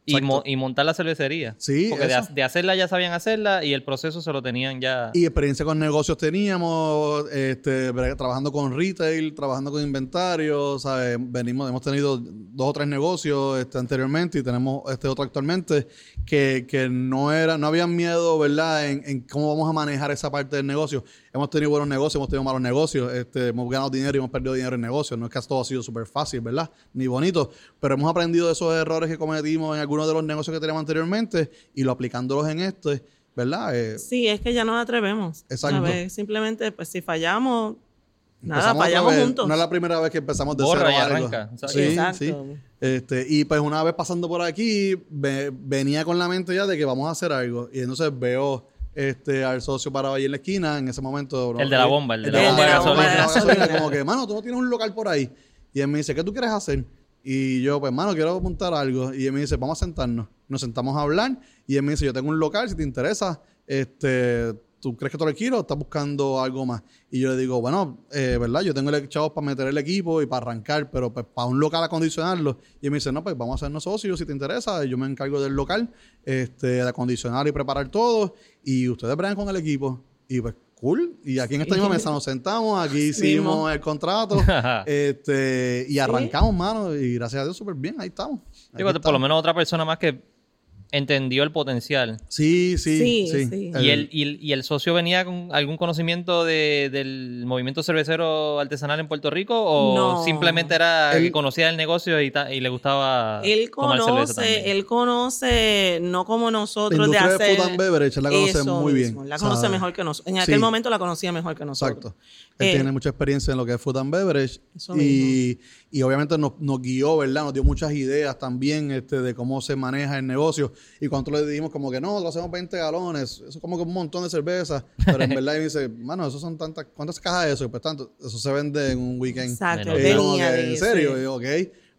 B: Y, mo- y montar la cervecería.
C: Sí,
B: Porque de, hacerla ya sabían hacerla y el proceso se lo tenían ya.
C: Y experiencia con negocios teníamos, este, trabajando con retail, trabajando con inventario, ¿sabes? Venimos, hemos tenido dos o tres negocios este, anteriormente y tenemos este otro actualmente que, que no era, no habían miedo, ¿verdad? En, en cómo vamos a manejar esa parte del negocio. Hemos tenido buenos negocios, hemos tenido malos negocios, este, hemos ganado dinero y hemos perdido dinero en negocios. No es que todo ha sido súper fácil, ¿verdad? Ni bonito, pero hemos aprendido de esos errores que cometimos en algunos de los negocios que teníamos anteriormente y lo aplicándolos en este, ¿verdad? Eh,
D: Sí, es que ya nos atrevemos.
C: Exacto.
D: ¿sabes? Simplemente, pues si fallamos, nada, fallamos juntos.
C: No es la primera vez que empezamos de
B: Borra
C: cero
B: y
C: algo.
B: arranca. Exacto.
C: Sí,
D: Exacto.
C: sí. Este, y pues una vez pasando por aquí, ve- venía con la mente ya de que vamos a hacer algo. Y entonces veo este, al socio parado ahí en la esquina, en ese momento. ¿no?
B: El de la bomba, el de
D: la bomba de
C: el
D: gasolina.
C: gasolina, Como que, mano, tú no tienes un local por ahí. Y él me dice, ¿qué tú quieres hacer? Y yo, pues, mano, quiero apuntar algo. Y él me dice, vamos a sentarnos. Nos sentamos a hablar. Y él me dice, yo tengo un local, si te interesa, este, ¿tú crees que te lo quiero o estás buscando algo más? Y yo le digo, bueno, eh, ¿verdad? Yo tengo el chavos para meter el equipo y para arrancar, pero pues para un local acondicionarlo. Y él me dice, no, pues vamos a hacernos socios si te interesa. Yo me encargo del local, este, de acondicionar y preparar todo. Y ustedes bregan con el equipo. Y pues, cool. Y aquí en esta misma mesa nos sentamos, aquí hicimos el contrato. este, y arrancamos, mano. Y gracias a Dios, súper bien. Ahí estamos.
B: Digo, por lo menos otra persona más que entendió el potencial.
C: Sí, sí, sí.
D: Sí, sí.
B: ¿Y el, y, el, y el socio venía con algún conocimiento de- del movimiento cervecero artesanal en Puerto Rico? ¿O
D: No.
B: simplemente era
C: Él-
B: que conocía el negocio y, ta- y le gustaba
D: Él
B: tomar cerveza
D: conoce,
B: también?
D: él conoce, no como
C: La
D: nosotros de
C: industria
D: hacer.
C: de food and beverage, él la conoce
D: eso
C: muy
D: mismo,
C: bien.
D: La conoce
C: ¿sabe?
D: mejor que nosotros. En
C: Sí.
D: aquel momento la conocía mejor que nosotros.
C: Exacto. Él
D: Eh,
C: tiene mucha experiencia en lo que es food and beverage.
D: Eso
C: Y, y obviamente nos, nos guió, ¿verdad? Nos dio muchas ideas también este, de cómo se maneja el negocio. Y cuando le dijimos como que no, nosotros hacemos 20 galones, eso es como que un montón de cerveza. Pero en verdad él dice, mano, eso son tantas, ¿cuántas cajas de eso? Y pues tanto, eso se vende en un weekend.
D: Exacto.
C: Como que,
D: de
C: en serio, Y yo, ok,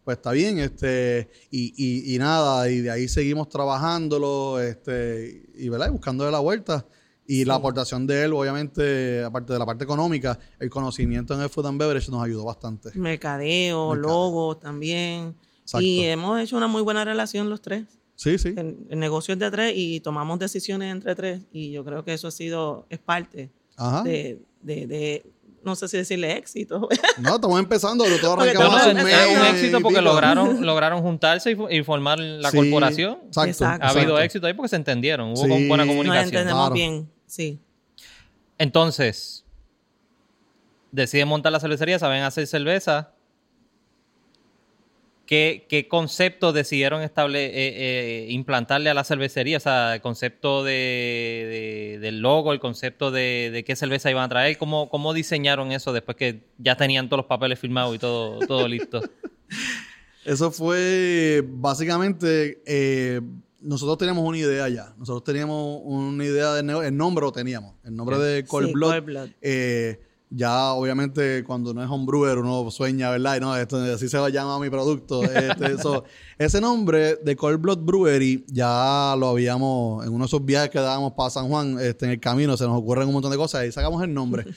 C: pues está bien, este, y, y, y nada, y de ahí seguimos trabajándolo, este, y verdad, y buscándole la vuelta. Y la aportación de él, obviamente, aparte de la parte económica, el conocimiento en el food and beverage nos ayudó bastante.
D: Mercadeo,
C: Mercadeo.
D: logos también.
C: Exacto.
D: Y hemos hecho una muy buena relación los tres.
C: Sí, sí.
D: El, el negocio es de tres y tomamos decisiones entre tres. Y yo creo que eso ha sido, es parte
C: Ajá.
D: de, de, de- no sé si decirle éxito.
C: No, estamos empezando, pero todos
D: Porque
C: arrancamos
B: No,
C: hace un
B: es
C: mes.
B: un
C: y
B: éxito porque lograron, lograron juntarse y, formar la
C: Sí,
B: corporación.
C: Exacto.
D: Exacto.
B: Ha habido éxito ahí porque se entendieron, hubo
C: Sí.
B: buena
C: Nos
D: Nos
B: comunicación.
D: entendemos
C: Claro.
D: bien, sí.
B: Entonces, deciden montar la cervecería, saben hacer cerveza. ¿Qué, qué concepto decidieron estable, eh, eh, implantarle a la cervecería? O sea, el concepto de, de- del logo, el concepto de, de qué cerveza iban a traer. ¿Cómo, ¿Cómo diseñaron eso después que ya tenían todos los papeles firmados y todo, todo listo?
C: Eso fue básicamente. eh, nosotros teníamos una idea ya. Nosotros teníamos una idea de nego- El nombre lo teníamos. El nombre de Cold
D: Sí,
C: Blood.
D: Cold Blood.
C: eh, ya, obviamente, cuando uno es homebrewer, uno sueña, ¿verdad? Y no, esto, así se llama mi producto. Este, eso. ese nombre de Cold Blood Brewery ya lo habíamos. En uno de esos viajes que dábamos para San Juan, este, en el camino, se nos ocurren un montón de cosas y sacamos el nombre.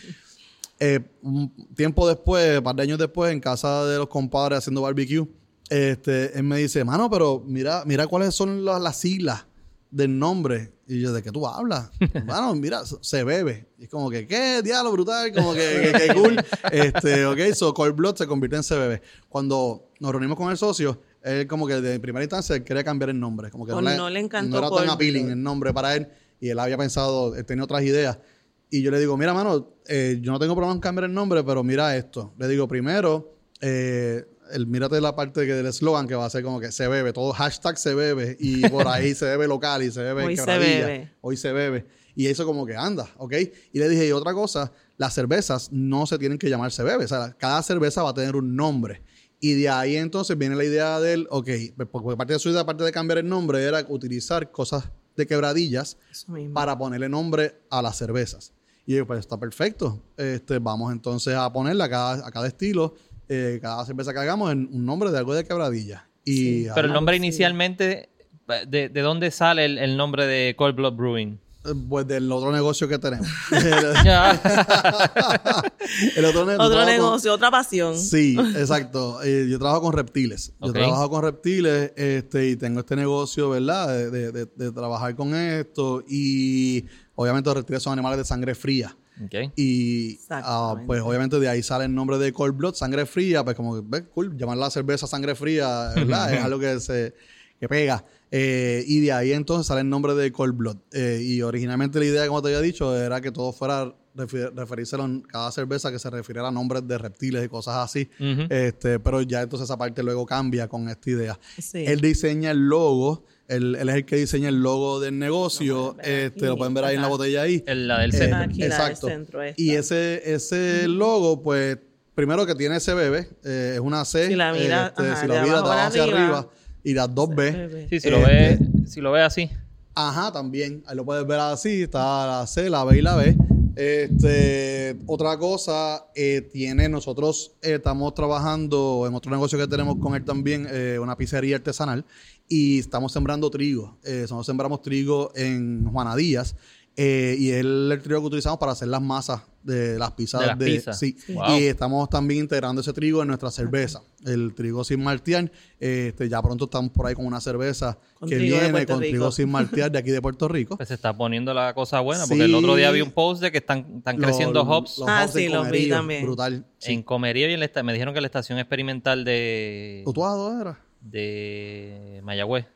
C: Eh, un tiempo después, un par de años después, en casa de los compadres haciendo barbecue, este, él me dice, mano, pero mira, mira cuáles son las, las siglas del nombre. Y yo, ¿de qué tú hablas? Mano, mira, se bebe. Y es como que, ¿qué? Diablo brutal, como que, que, que cool. Este, ok, so Cold Blood se convierte en CBB. Cuando nos reunimos con el socio, él como que de primera instancia él quería cambiar el nombre. Como que
D: O no le encantó
C: No era tan appealing
D: Blood.
C: el nombre para él. Y él había pensado, él tenía otras ideas. Y yo le digo, mira, mano, eh, yo no tengo problema en cambiar el nombre, pero mira esto. Le digo, primero, eh, el, mírate la parte que del eslogan que va a ser como que se bebe, todo hashtag se bebe y por ahí se bebe local y se bebe
D: Hoy se
C: quebradilla.
D: bebe.
C: Hoy se bebe. Y eso como que anda, ¿ok? Y le dije, y otra cosa, las cervezas no se tienen que llamar se bebe. O sea, cada cerveza va a tener un nombre. Y de ahí entonces viene la idea del, ok, pues, porque parte de su idea, aparte de cambiar el nombre, era utilizar cosas de quebradillas para ponerle nombre a las cervezas. Y yo, pues está perfecto. Este, vamos entonces a ponerle a cada, a cada estilo, eh, cada cerveza que hagamos, en un nombre de algo de quebradilla. Y
D: Sí.
B: Pero el nombre
D: sí.
B: inicialmente, ¿de, de dónde sale el, el nombre de Cold Blood Brewing?
C: eh, pues del otro negocio que tenemos. el otro, ne- yo
D: Otro
C: trabajo con-
D: negocio, otra pasión.
C: Sí, exacto. Eh, yo trabajo con reptiles. Yo trabajo con reptiles este, y tengo este negocio, ¿verdad? De, de- de- de trabajar con esto. Y obviamente los reptiles son animales de sangre fría.
B: Ok.
C: Y ah, pues obviamente de ahí sale el nombre de Cold Blood, sangre fría, pues como que, ves, cool, llamar la cerveza sangre fría, ¿verdad? es algo que se que pega. Eh, y de ahí entonces sale el nombre de Cold Blood. Eh, y originalmente la idea, como te había dicho, era que todo fuera referirse a cada cerveza que se refiriera a nombres de reptiles y cosas así. Este, pero ya entonces esa parte luego cambia con esta idea.
D: Sí.
C: Él diseña el logo, él, él es el que diseña el logo del negocio.
D: Lo pueden ver
C: este, lo
D: aquí,
C: pueden ver ahí en la botella ahí.
B: El- la del
C: Eh,
B: centro.
D: Aquí, del
C: exacto.
D: centro.
C: Y ese, ese logo, pues, primero que tiene ese bebé, eh, es una C.
D: Si la mira,
C: este,
D: ajá,
C: si la mira,
D: abajo
C: hacia
D: arriba.
C: arriba. Y las dos B.
B: Sí, si lo
C: Este-
B: ve, si lo ve así.
C: Ajá, también. Ahí lo puedes ver así. Está la C, la B y la B. Este, otra cosa, eh, tiene, nosotros eh, estamos trabajando en otro negocio que tenemos con él también, eh, una pizzería artesanal, y estamos sembrando trigo. Eh, nosotros sembramos trigo en Juana Díaz, eh, y es el trigo que utilizamos para hacer las masas de las pizzas.
B: De las pizzas.
C: Sí.
B: Wow.
C: Y estamos también integrando ese trigo en nuestra cerveza. El trigo sin maltear. Este, ya pronto estamos por ahí con una cerveza
D: Con
C: que viene con
D: Rico.
C: trigo sin maltear de aquí de Puerto Rico.
B: Pues se está poniendo la cosa buena. Porque
C: Sí.
B: el otro día vi un post de que están, están
C: Los-
B: creciendo hops
C: los
D: Ah,
C: hops
D: sí,
C: en
D: los vi también.
C: Brutal. Sí.
B: en Comerío y en la me dijeron que la estación experimental de,
C: ¿Utuado era?
B: De Mayagüez.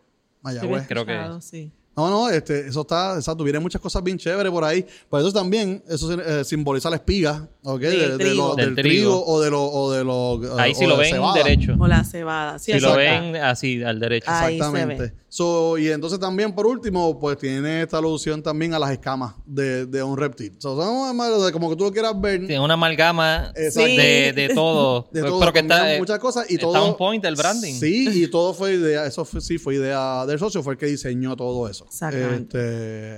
C: Mayagüez.
B: creo que-
D: sí.
C: No, no, este, eso está, exacto, vienen muchas cosas bien chéveres por ahí. Por eso también, eso eh, simboliza la espiga, ¿ok?
D: Sí, el trigo.
C: lo-
B: Del
C: del trigo.
B: trigo.
C: o de lo, o de lo,
B: Ahí
C: o
B: si lo
C: de
B: ven
C: cebada.
B: derecho.
D: O la cebada. Sí,
B: Si lo ven así, al derecho.
D: Ahí se
C: Exactamente. So, y entonces también, por último, pues tiene esta alusión también a las escamas de, de un reptil. So, son como que tú lo quieras ver.
B: Tiene una amalgama de, de todo.
C: de
B: Pero que está, eh,
C: muchas cosas y
B: está
C: todo
B: on point el branding.
C: Sí, y todo fue idea, eso fue- sí fue idea del socio, fue el que diseñó todo eso.
D: Exactamente.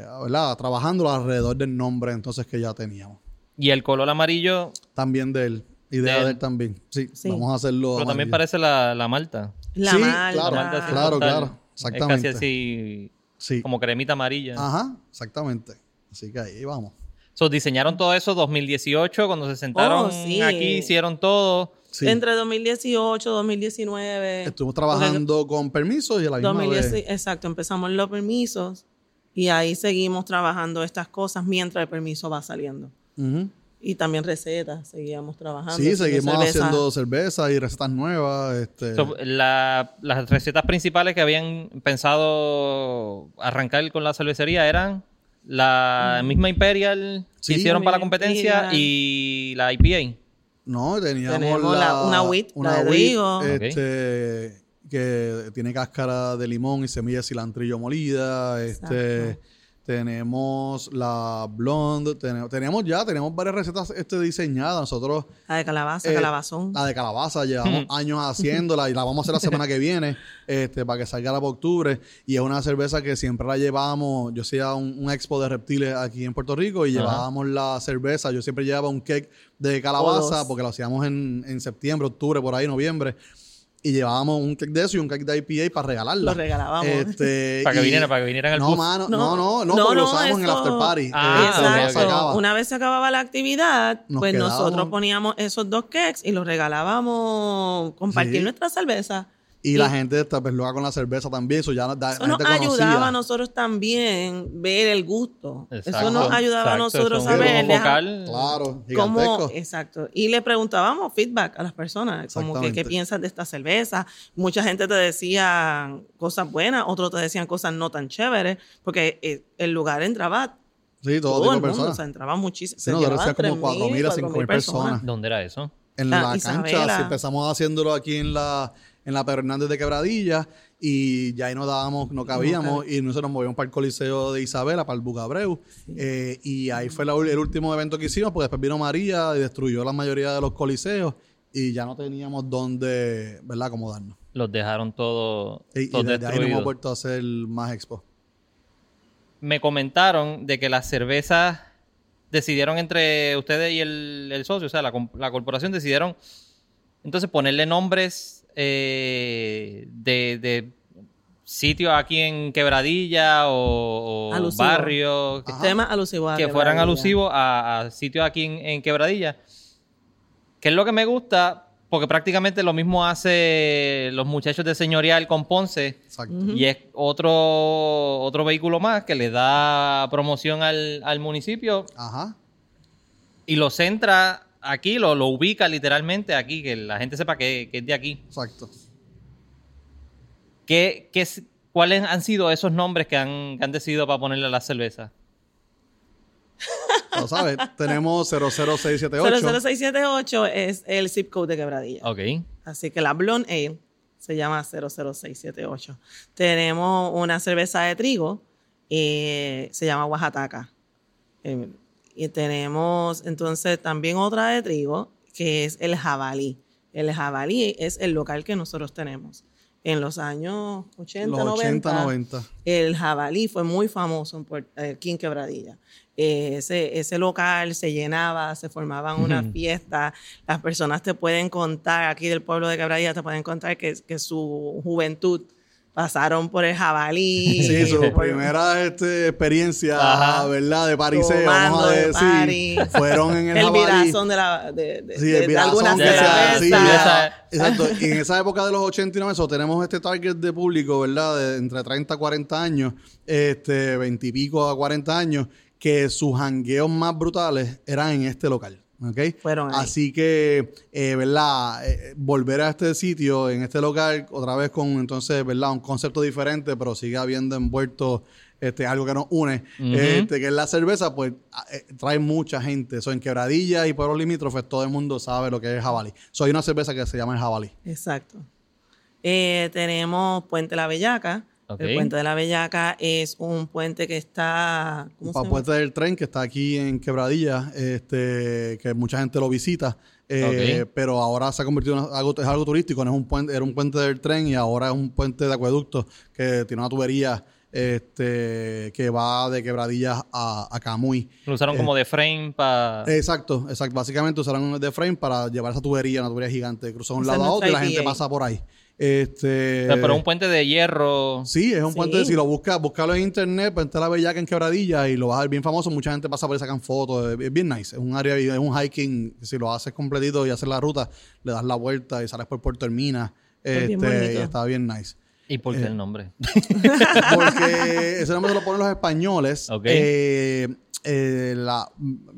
C: Este, ¿verdad? Trabajando alrededor del nombre entonces que ya teníamos.
B: Y el color amarillo,
C: También de él, idea
B: De
C: de
B: él.
C: también. Sí,
D: Sí.
C: vamos a hacerlo.
B: pero también parece la, la malta.
D: La
C: Sí,
D: malta.
C: claro,
B: La malta
C: claro, claro, exactamente.
B: Es casi así,
C: Sí.
B: como cremita amarilla.
C: Ajá, exactamente. Así que ahí vamos.
B: So, diseñaron todo eso 2018, cuando se sentaron
D: Oh, sí.
B: aquí, hicieron todo.
C: Sí.
D: Entre 2018, 2019.
C: Estuvimos trabajando con permisos y a la misma
D: 2010,
C: vez.
D: exacto, empezamos los permisos y ahí seguimos trabajando estas cosas mientras el permiso va saliendo.
C: Ujú.
D: Y también recetas, seguíamos trabajando.
C: Sí, seguimos
D: cerveza.
C: haciendo cerveza y recetas nuevas. Este,
B: So, la- las recetas principales que habían pensado arrancar con la cervecería eran la misma Imperial
C: Sí.
B: que hicieron para la competencia y la IPA.
C: No, teníamos,
D: Tenemos la- una wheat, la de
C: wheat,
D: trigo.
C: este, que tiene cáscara de limón y semilla de cilantrillo molida. Este,
D: Exacto.
C: Tenemos la blonde. Tenemos, tenemos ya, tenemos varias recetas este, diseñadas. Nosotros,
D: La de calabaza,
C: eh,
D: calabazón.
C: la de calabaza, llevamos años haciéndola y la vamos a hacer la semana que viene este, para que salga para octubre. Y es una cerveza que siempre la llevábamos. Yo hacía un, un expo de reptiles aquí en Puerto Rico y
B: Ajá.
C: llevábamos la cerveza. Yo siempre llevaba un cake de calabaza porque lo hacíamos en, en septiembre, octubre, por ahí, noviembre. Y llevábamos un cake de eso y un cake de IPA para regalarla.
D: Lo regalábamos.
C: Este,
B: Para que
C: y-
B: viniera, para que vinieran al
C: No,
B: booth.
C: mano, no,
D: No,
C: no, no,
D: no,
C: porque lo
D: no,
C: usábamos en el
D: eso-
C: after party.
B: Ah,
C: se
B: ok.
C: acaba.
D: Una vez se acababa la actividad,
C: Nos
D: pues
C: quedábamos-
D: nosotros poníamos esos dos cakes y los regalábamos, compartir
C: Sí.
D: nuestra cerveza.
C: Y la gente está pues, loca con la cerveza también. Eso ya da,
D: Eso nos ayudaba a nosotros también ver el gusto.
B: Exacto,
D: Eso nos ayudaba a nosotros a ver.
C: Claro,
D: cómo, exacto. Y le preguntábamos feedback a las personas, como que qué piensas de esta cerveza. Mucha gente te decía cosas buenas, otros te decían cosas no tan chéveres, porque eh, el lugar entraba
C: Sí, todo,
D: Todo,
C: tipo
D: el
C: de
D: mundo,
C: personas.
D: o sea, entraban muchísimos.
C: Sí, nosotros hacíamos como 4.000 a 5.000 personas.
B: ¿Dónde era eso?
C: En
D: La
C: la, cancha, sí, empezamos haciendo aquí en la, en la Pedro Hernández de Quebradilla y ya ahí no dábamos, no cabíamos y nosotros nos movimos para el Coliseo de Isabela, para el Bucabreu eh, y ahí fue la el último evento que hicimos porque después vino María y destruyó la mayoría de los coliseos y ya no teníamos dónde, ¿verdad?, acomodarnos.
B: Los dejaron todos
C: Y, y
B: todos
C: desde ahí no hemos vuelto a hacer más expo.
B: Me comentaron de que las cervezas decidieron entre ustedes y el, el socio, o sea, la, la corporación decidieron entonces ponerle nombres eh, de, de sitios aquí en Quebradilla o, o barrios.
D: Temas alusivos a
B: que fueran alusivos a, a sitios aquí en, en Quebradilla. Que es lo que me gusta, porque prácticamente lo mismo hace los muchachos de Señorial con Ponce.
C: Exacto.
B: Y es otro, otro vehículo más que le da promoción al, al municipio
C: Ajá.
B: y lo centra aquí, lo, lo ubica literalmente aquí, que la gente sepa que, que es de aquí.
C: Exacto.
B: ¿Qué, qué es- ¿Cuáles han sido esos nombres que han, que han decidido para ponerle a la cerveza?
C: Lo sabes, tenemos 00678.
D: 00678 es el zip code de Quebradilla.
B: Ok.
D: Así que la Blonde Ale se llama 00678. Tenemos una cerveza de trigo, eh, se llama Oaxaca. Eh, y tenemos entonces también otra de trigo, que es el jabalí. El jabalí es el local que nosotros tenemos. En los años 80,
C: Los 80,
D: 90,
C: 90.
D: el jabalí fue muy famoso eh, aquí en Quebradilla. Eh, ese, ese local se llenaba, se formaban unas fiestas. Las personas te pueden contar, aquí del pueblo de Quebradilla, te pueden contar que, que su juventud pasaron por el jabalí.
C: Sí, su primera este, experiencia,
B: Ajá.
C: ¿verdad? De pariseo, vamos a
D: de
C: decir.
D: party.
C: Fueron en el,
D: el
C: jabalí.
D: virazón de, la, de, de,
C: Sí,
D: de-
C: el
D: de
C: virazón
D: alguna
C: de
B: cerveza,
C: esa- sí. Exacto. Y en esa época de los 80 y 90, eso, tenemos este target de público, ¿verdad? De entre 30 a 40 años, este, 20 y pico a 40 años, que sus jangueos más brutales eran en este local. ¿Ok?
D: Fueron ahí.
C: Así que, eh, ¿verdad? Eh, volver a este sitio, en este local, otra vez con entonces, ¿verdad? Un concepto diferente, pero sigue habiendo envuelto este, algo que nos une, este, que es la cerveza, pues a- eh, trae mucha gente. Eso en Quebradilla y pueblos limítrofes, todo el mundo sabe lo que es jabalí. Soy una cerveza que se llama el jabalí.
D: Exacto. Eh, tenemos Puente La Bellaca. El Puente de la Bellaca es un puente que está... ¿cómo se
C: Para
D: llama?
C: Puente del Tren, que está aquí en Quebradilla, este, que mucha gente lo visita. eh. Pero ahora se ha convertido en algo, es algo turístico, no es un puente, era un puente del tren y ahora es un puente de acueducto que tiene una tubería este, que va de Quebradillas a, a Camuy.
B: Lo usaron como de frame para...
C: Exacto, exacto. Básicamente usaron de frame para llevar esa tubería, una tubería gigante, cruzó de un lado a otro y la gente pasa por ahí. Este,
B: pero un puente de hierro.
C: Sí, es un
D: Sí.
C: puente, si lo buscas, búscalo en internet, Puente la Bellaca en Quebradilla y lo vas a ver bien famoso, mucha gente pasa por ahí, sacan fotos, es, es bien nice, es un área, es un hiking, si lo haces completito y haces la ruta, le das la vuelta y sales por Puerto Hermina,
D: Es bien
C: este,
D: bonito.
C: y está bien nice.
B: ¿Y por qué
C: Eh.
B: el nombre?
C: Porque ese nombre se lo ponen los españoles. Eh, eh, la,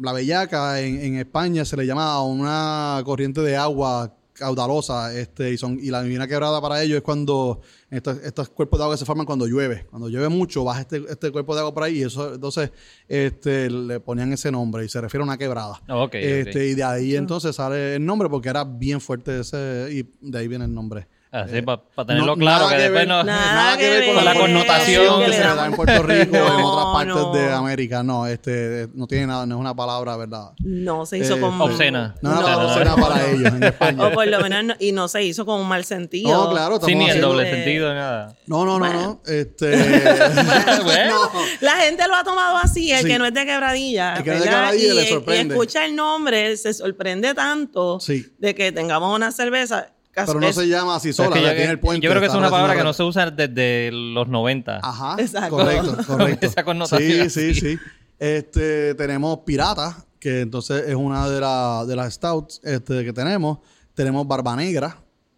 C: la Bellaca en, en España se le llama a una corriente de agua caudalosa este, y, son, y la divina quebrada para ellos es cuando estos, estos cuerpos de agua se forman cuando llueve. Cuando llueve mucho, baja este, este cuerpo de agua por ahí y eso entonces este, le ponían ese nombre y se refiere a una quebrada. Este, Y de ahí entonces sale el nombre porque era bien fuerte ese y de ahí viene el nombre.
B: Así,
C: Eh,
B: para tenerlo
C: no-
B: claro, que
C: que
B: después
C: ver.
B: no...
D: Nada
C: Nada que ver con
B: la connotación
C: que
B: que
C: se
B: le
C: da en Puerto Rico o en
D: No,
C: otras partes
D: no.
C: de América. No, este, no tiene nada, no es una palabra, ¿verdad?
D: No se hizo
C: Eh,
D: con...
B: Obscena.
C: No, no,
B: no,
C: no, para ellos en España.
D: O por lo menos, no- y no se hizo con un mal sentido.
C: No, claro,
B: Sí, ni el doble
D: eh,
B: sentido, nada.
C: No, no, no, no. Este.
B: Bueno.
D: La gente lo ha tomado así, el
C: Sí.
D: que no es de quebradilla.
C: El que no es de. Quebradilla
D: y, escucha el nombre, se sorprende tanto de que tengamos una cerveza.
C: Pero no
D: Es-
C: se llama así sola,
B: es que yo,
C: tiene el puente.
B: yo creo que es una palabra que no se usa desde los 90.
C: Ajá.
D: Exacto.
C: Correcto, correcto.
B: Esa connotación
C: Sí, sí,
B: así.
C: sí. Este, tenemos Pirata, que entonces es una de, la- de las stouts este, que tenemos. Tenemos Barba Negra,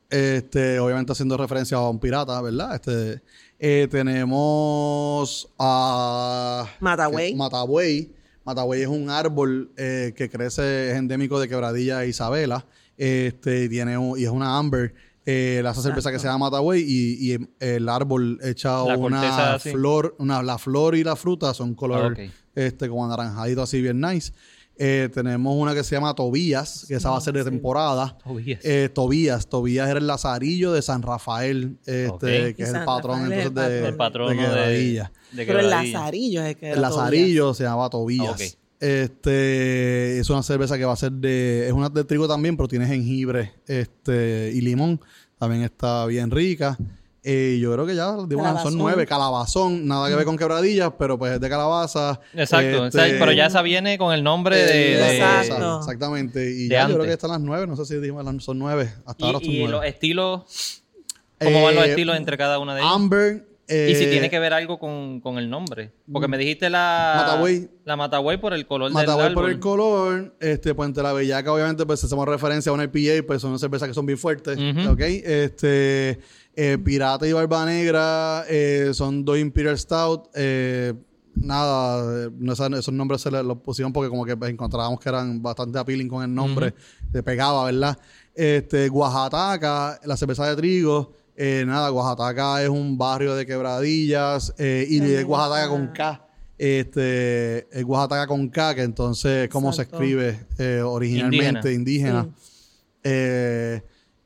C: este, obviamente haciendo referencia a un pirata, ¿verdad? Este, eh, tenemos a...
D: Matagüey.
C: Matagüey. Matagüey es un árbol eh, que crece, es endémico de Quebradilla e Isabela. Este, y tiene un- y es una amber. Eh, la cerveza que se llama Matagüey y, y el árbol echa
B: La
C: una
B: así.
C: flor, una, la flor y la fruta son color,
B: Ah,
C: este, como anaranjadito así bien nice. Eh, tenemos una que se llama Tobías, que esa va a ser de temporada.
B: Tobías.
C: Eh, Tobías. Tobías era el lazarillo de San Rafael, este, que es el
D: San
C: patrón
D: Rafael
C: entonces
D: el
C: de,
B: El
C: de
B: de,
C: Quebradilla.
B: de
D: Pero el lazarillo es el que
C: El
D: era
C: lazarillo se llamaba Tobías.
B: Ok.
C: Este es una cerveza que va a ser de. Es una de trigo también, pero tiene jengibre este, y limón. También está bien rica. Eh, yo creo que ya son nueve. Calabazón, nada que ver con quebradillas, pero pues es de calabaza.
B: Exacto,
C: Este,
B: exacto, pero ya esa viene con el nombre de...
C: eh,
B: de-
D: Exacto.
C: Exactamente. Y
B: de
C: ya yo creo que están las nueve. No sé si dijimos las- son nueve. Hasta
B: Y,
C: ahora son
B: y
C: nueve.
B: los estilos, ¿cómo van los
C: Eh,
B: estilos entre cada una de ellas?
C: Amber.
B: Y si
C: eh,
B: tiene que ver algo con, con el nombre. Porque me dijiste la...
C: Matagüey.
B: La Matagüey por el color
C: Matagüey
B: del
C: por el color, este, Puente la Bellaca, obviamente, pues hacemos referencia a una IPA, pues son cervezas que son bien fuertes. ¿ok? Este, eh, Pirata y Barba Negra eh, son dos Imperial Stout, eh, nada, no, esos nombres se los pusieron porque como que pues, encontrábamos que eran bastante appealing con el nombre, se pegaba, ¿verdad? Este, Oaxaca, la cerveza de trigo, eh, nada, Oaxaca es un barrio de quebradillas eh, y de
D: También
C: Oaxaca con K. Este, es Oaxaca con K, que entonces cómo se
D: Exacto.
C: escribe eh, originalmente, indígena.
D: Sí.
C: Eh,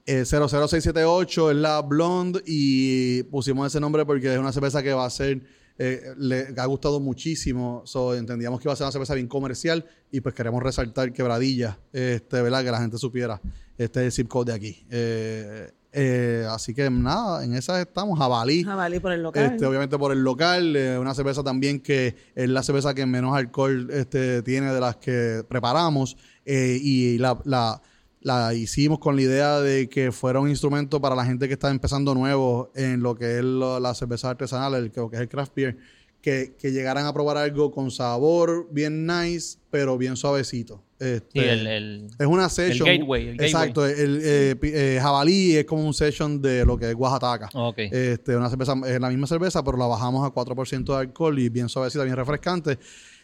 C: eh, 00678 es la blonde y pusimos ese nombre porque es una cerveza que va a ser, eh, le ha gustado muchísimo. So, entendíamos que iba a ser una cerveza bien comercial y pues queremos resaltar quebradilla, este, ¿verdad? Que la gente supiera. Este es el zip code de aquí. Eh, eh, así que nada, en esas estamos. Jabalí.
D: Jabalí por el local.
C: Este, obviamente por el local, eh, una cerveza también que es la cerveza que menos alcohol este, tiene de las que preparamos eh, y la, la- la hicimos con la idea de que fuera un instrumento para la gente que está empezando nuevo en lo que es lo- la cerveza artesanal, el, lo que es el craft beer, que, que llegaran a probar algo con sabor bien nice, pero bien suavecito. Este,
B: Sí, el, el-
C: es una session.
B: gateway, el
C: exacto. El, eh, eh, jabalí es como un session de lo que es Oaxaca.
B: Ok.
C: Este, una cerveza, es la misma cerveza, pero la bajamos a 4% de alcohol y bien suavecita, bien refrescante.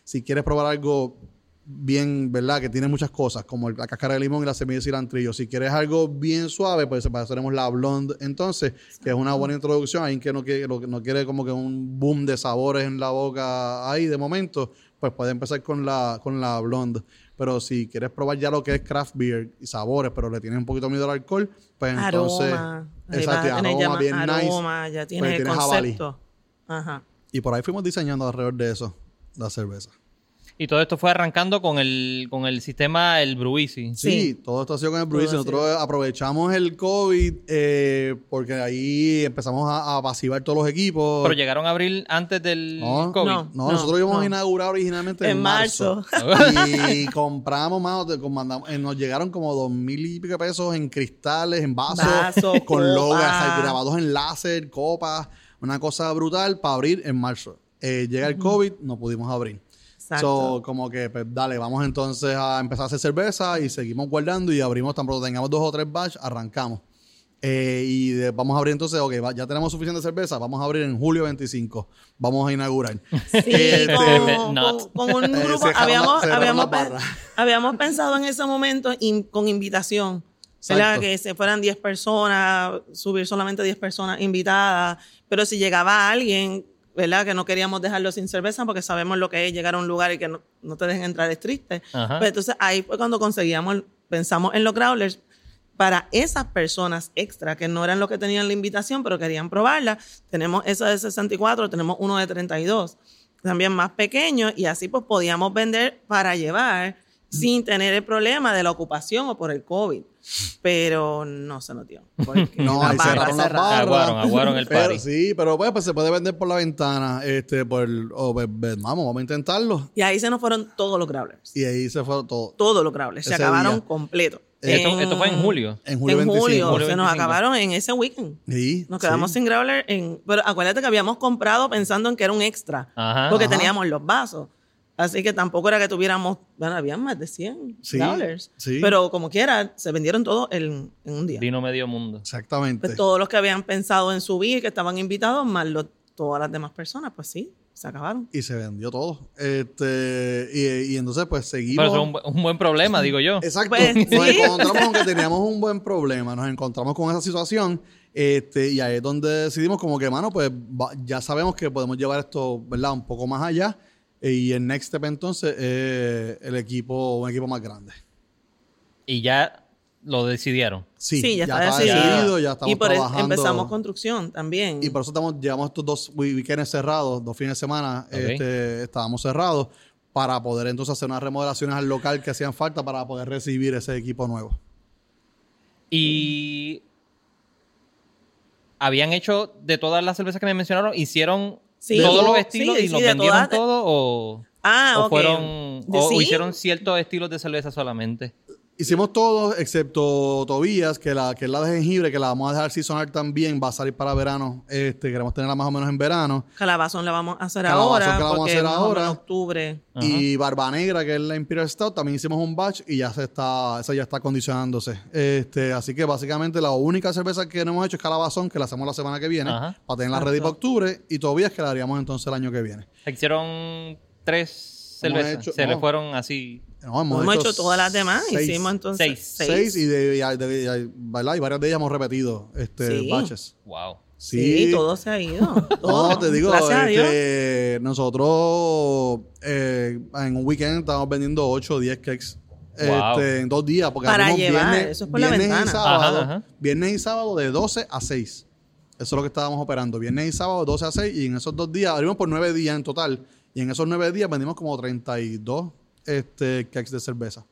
C: Si quieres probar algo bien, ¿verdad? Que tiene muchas cosas, como la cáscara de limón y la semilla de cilantrillo. Si quieres algo bien suave, pues para eso tenemos la blonde entonces, que es una buena introducción. Alguien que no quiere, no quiere como que un boom de sabores en la boca ahí de momento, pues puede empezar con la, con la blonde. Pero si quieres probar ya lo que es craft beer y sabores, pero le tienes un poquito miedo al alcohol, pues entonces...
D: aroma.
C: Exacto, aroma bien
D: más
C: nice.
D: aroma, ya
C: Pues
D: el
C: tiene jabalí.
D: concepto. Ajá.
C: Y por ahí fuimos diseñando alrededor de eso, la cerveza.
B: Y todo esto fue arrancando con el, con el sistema, el Bruisi.
C: Sí,
D: Sí.
C: todo esto ha sido con el
D: ha
C: Nosotros aprovechamos el COVID eh, porque ahí empezamos a, a pasivar todos los equipos.
B: Pero llegaron a abrir antes del
C: No,
B: COVID.
C: no,
D: No,
C: nosotros íbamos
D: no.
C: a inaugurar originalmente en,
D: En
C: marzo.
D: marzo.
C: y compramos más, eh, nos llegaron como dos mil y pico de pesos en cristales, en vasos, con así, grabados en láser, copas, una cosa brutal para abrir en marzo. Eh, llega el COVID, no pudimos abrir.
D: Exacto.
C: So, como que, pues, dale, vamos entonces a empezar a hacer cerveza y seguimos guardando y abrimos tan pronto tengamos dos o tres batch, arrancamos. Eh, y de- vamos a abrir entonces, ok, va- ya tenemos suficiente cerveza, vamos a abrir en julio 25, vamos a inaugurar.
D: Sí,
C: Este,
D: con,
B: Not.
D: con- con un grupo,
C: la-
D: habíamos, habíamos, habíamos pensado en ese momento in- con invitación. ¿verdad? Que se fueran 10 personas, subir solamente 10 personas invitadas. Pero si llegaba alguien, ¿verdad? Que no queríamos dejarlo sin cerveza porque sabemos lo que es llegar a un lugar y que no, no te dejen entrar es triste.
B: Ajá.
D: Pues entonces ahí fue cuando conseguíamos, pensamos en los growlers para esas personas extra que no eran los que tenían la invitación, pero querían probarla. Tenemos esa de 64, tenemos uno de 32, también más pequeño, y así pues podíamos vender para llevar sin tener el problema de la ocupación o por el COVID. Pero no se nos dio. porque
C: No,
D: las
C: ahí
D: barras
C: cerraron las
D: cerradas.
C: barras.
B: Aguaron, aguaron el
C: Pero
B: party.
C: sí, pero pues, pues, se puede vender por la ventana, este, por, o, pues, pues, vamos, vamos a intentarlo.
D: Y ahí se nos fueron todos los growlers.
C: Y ahí se fue todo.
D: Todos los growlers. Se acabaron
C: día.
D: completo.
B: Esto, esto fue en julio.
C: En julio
D: en
C: 25.
D: julio,
B: Julio
D: se nos
B: 25.
D: acabaron en ese weekend.
C: Sí,
D: Nos quedamos
C: sí.
D: sin growler en... Pero acuérdate que habíamos comprado pensando en que era un extra.
B: Ajá.
D: Porque
C: Ajá.
D: teníamos los vasos. Así que tampoco era que tuviéramos... Bueno, habían más de 100
C: Sí,
D: growlers.
C: sí.
D: Pero como quiera, se vendieron todos en, en un día.
B: Vino medio mundo.
C: Exactamente.
D: Pues todos los que habían pensado en subir, que estaban invitados, más los- todas las demás personas, pues sí, se acabaron.
C: Y se vendió todo. Este, y, y entonces, pues seguimos.
B: Pero eso es un, bu- un buen problema, digo yo.
C: Exacto.
D: Pues,
C: nos encontramos con que teníamos un buen problema. Nos encontramos con esa situación. Este, y ahí es donde decidimos como que, mano, pues va- ya sabemos que podemos llevar esto, ¿verdad? Un poco más allá. Y el next step entonces es el equipo, un equipo más grande.
B: Y ya lo decidieron.
D: Sí, ya, está,
C: decidido. Ya estamos
D: y por eso
C: trabajando.
D: empezamos construcción también.
C: Y por eso estamos, llevamos estos dos weekends cerrados, dos fines de semana, este, estábamos cerrados para poder entonces hacer unas remodelaciones al local que hacían falta para poder recibir ese equipo nuevo.
B: Y habían hecho de todas las cervezas que me mencionaron, hicieron
D: Sí.
B: todos los estilos
D: sí,
B: y
D: sí,
B: los vendieron
D: todas-
B: todos o,
D: ah,
B: o fueron o, o hicieron ciertos estilos de cerveza solamente.
C: Hicimos todos, excepto Tobías, que, la, que es la de jengibre, que la vamos a dejar seasonal también, va a salir para verano. Este, queremos tenerla más o menos en verano.
D: Calabazón la vamos a hacer
C: Calabazón
D: ahora.
C: que la vamos a
D: porque
C: hacer ahora.
D: menos octubre.
B: Ajá.
C: Y Barba Negra, que es la Imperial Stout, también hicimos un batch y ya se está, esa ya está condicionándose. Este, así que básicamente la única cerveza que no hemos hecho es Calabazón, que la hacemos la semana que viene,
B: Ajá.
C: para tenerla
D: Exacto.
C: ready para octubre, y Tobías que la haríamos entonces el año que viene.
B: Hicieron tres cervezas.
C: hecho-
B: Se le fueron así.
C: No,
D: Hemos, hecho, todas las demás.
C: seis.
D: Hicimos entonces
B: Seis.
D: seis.
C: Seis y, de, y de- y hay- ¿verdad? y varias de ellas hemos repetido este,
D: Sí.
C: batches.
B: Wow.
D: Sí, todo se ha ido. Todo.
C: No, te digo,
D: Gracias a Dios.
C: que nosotros eh, en un weekend estamos vendiendo 8 o 10 cakes
B: Wow.
C: este, en dos días. Porque
D: Para llevar,
C: viernes,
D: eso es por la
C: viernes
D: ventana.
C: Y sábado,
B: Ajá, ajá.
C: Viernes y sábado de 12 a 6. Eso es lo que estábamos operando. Viernes y sábado de 12 a 6 y en esos dos días, abrimos por 9 días en total. Y en esos 9 días vendimos como 32 este, cakes de cerveza.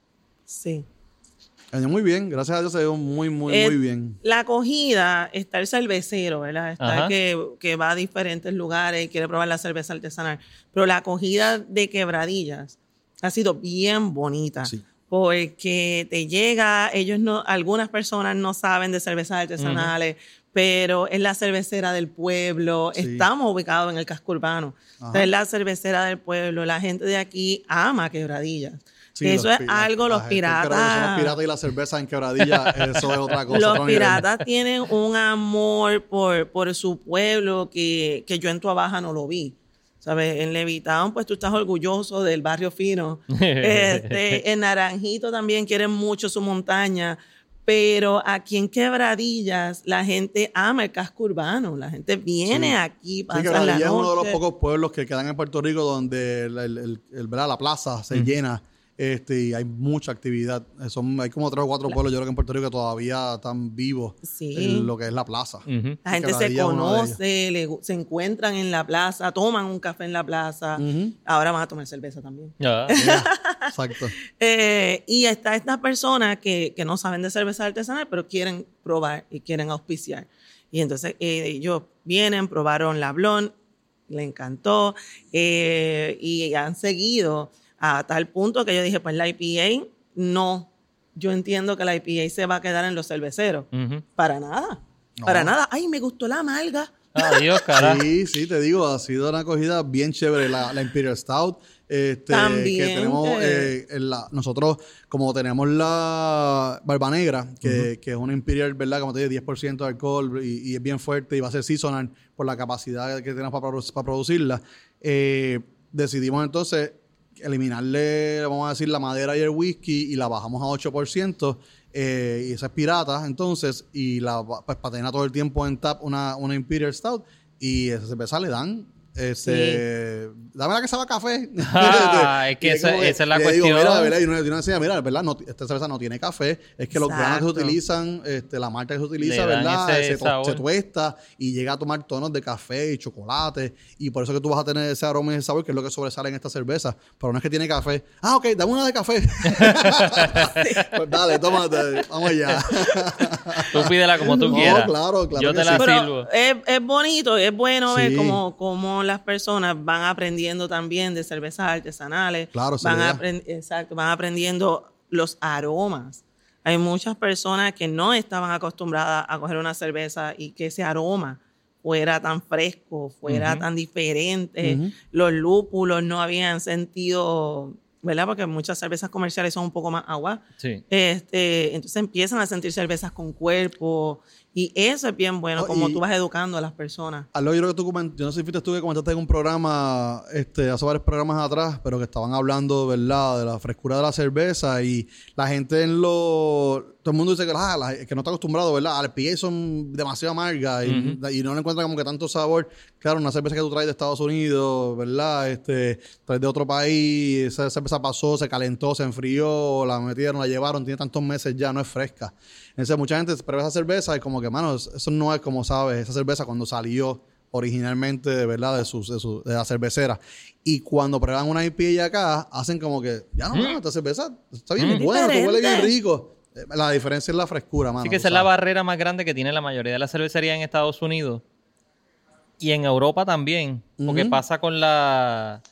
D: Sí.
C: Muy bien, gracias a Dios se dio muy, muy,
D: Eh,
C: muy bien.
D: La acogida está el cervecero, ¿verdad? Está el que, que va a diferentes lugares y quiere probar la cerveza artesanal. Pero la acogida de quebradillas ha sido bien bonita.
C: Sí.
D: Porque te llega, ellos no, algunas personas no saben de cervezas artesanales, pero es la cervecera del pueblo.
C: Sí.
D: Estamos ubicados en el casco urbano. Es la cervecera del pueblo. La gente de aquí ama quebradillas.
C: Sí,
D: Que
C: los
D: eso es algo, los
C: Son los
D: piratas.
C: piratas y la cerveza en quebradilla, eso es otra cosa.
D: Los piratas tienen un amor por, por su pueblo que, que yo en Tua Baja no lo vi. ¿Sabes? En Levitown, pues tú estás orgulloso del barrio fino. Este, en Naranjito también quieren mucho su montaña. Pero aquí en Quebradillas, la gente ama el casco urbano. La gente viene
C: Sí.
D: aquí,
C: Sí,
D: pasa
C: que
D: la
C: Quebradilla es uno de los pocos pueblos que quedan en Puerto Rico donde el, el- el- la plaza se llena este, y hay mucha actividad. Son, hay como tres o cuatro pueblos, yo creo que en Puerto Rico que todavía están vivos
D: Sí.
C: en lo que es la plaza.
B: Ujú.
D: La gente se conoce, le se encuentran en la plaza, toman un café en la plaza.
C: Ujú.
D: Ahora van a tomar cerveza también.
C: Yeah, exacto.
D: Eh, y está estas personas que, que no saben de cerveza artesanal, pero quieren probar y quieren auspiciar. Y entonces eh, ellos vienen, probaron la Blonde, le encantó eh, y han seguido a tal punto que yo dije, pues la IPA no. Yo entiendo que la IPA se va a quedar en los cerveceros. Para nada.
C: No.
D: Para nada. Ay, me gustó la amarga.
B: Adiós, carajo.
C: Sí, sí, te digo, ha sido una acogida bien chévere la, la Imperial Stout. Este,
D: También
C: que tenemos eh, en la- nosotros, como tenemos la Barba Negra, que, que es una Imperial, ¿verdad? Como te dije, 10% de alcohol y, y es bien fuerte y va a ser seasonal por la capacidad que tenemos para, para producirla. eh, decidimos entonces eliminarle, vamos a decir, la madera y el whisky y la bajamos a 8%. eh, y esa es pirata, entonces, y la pues, patena todo el tiempo en tap una, una Imperial Stout. Y esa cerveza le dan. Este, Dame la que sabe a café.
B: Ah, es que esa-
C: como
B: esa es la
C: le digo,
B: cuestión.
C: mira, ¿verdad? Y uno, y uno decía, mira, ¿verdad? No, esta cerveza no tiene café. Es que los granos que se utilizan, este, la marca que se utiliza,
B: Le
C: ¿verdad?
B: ese
C: se, to-
B: sabor.
C: se tuesta y llega a tomar tonos de café y chocolate. Y por eso que tú vas a tener ese aroma y ese sabor, que es lo que sobresale en esta cerveza. Pero no es que tiene café. Ah, ok, dame una de café. pues dale, tómate. Vamos allá.
B: Tú pídela como tú
C: No,
B: quieras.
C: claro, claro
B: Yo te
C: sí.
B: la sirvo.
D: es, es bonito, es bueno ver
C: Sí.
D: cómo, cómo las personas van aprendiendo también de cervezas artesanales.
C: Claro,
D: van,
C: la idea.
D: apren- exacto, van aprendiendo los aromas. Hay muchas personas que no estaban acostumbradas a coger una cerveza y que ese aroma fuera tan fresco, fuera
B: Ujú.
D: tan diferente.
C: Ujú.
D: Los lúpulos no habían sentido ¿verdad? Porque muchas cervezas comerciales son un poco más agua.
B: Sí.
D: Este, entonces empiezan a sentir cervezas con cuerpo y eso es bien bueno,
C: Oh,
D: como tú vas educando a las personas.
C: Algo yo creo que tú coment- yo no sé si fuiste tú que comentaste en un programa, este, hace varios programas atrás, pero que estaban hablando, ¿verdad?, de la frescura de la cerveza y la gente en lo... Todo el mundo dice que, ah, la- que no está acostumbrado, ¿verdad? Al IPA son demasiado amargas y, y no le encuentra como que tanto sabor. Claro, una cerveza que tú traes de Estados Unidos, ¿verdad? Este, traes de otro país, esa cerveza pasó, se calentó, se enfrió, la metieron, la llevaron, tiene tantos meses ya, no es fresca. Entonces mucha gente prueba esa cerveza y como que, mano, eso no es como sabes, esa cerveza cuando salió originalmente, de verdad, de, sus, de, su- de la cervecera. Y cuando prueban una IPA acá, hacen como que, ya no, mano, esta cerveza está bien
D: Mm.
C: buena, que huele bien rico. Eh, La diferencia es la frescura, mano.
B: Así que esa es la barrera más grande que tiene la mayoría de las cervecerías en Estados Unidos y en Europa también, porque pasa con la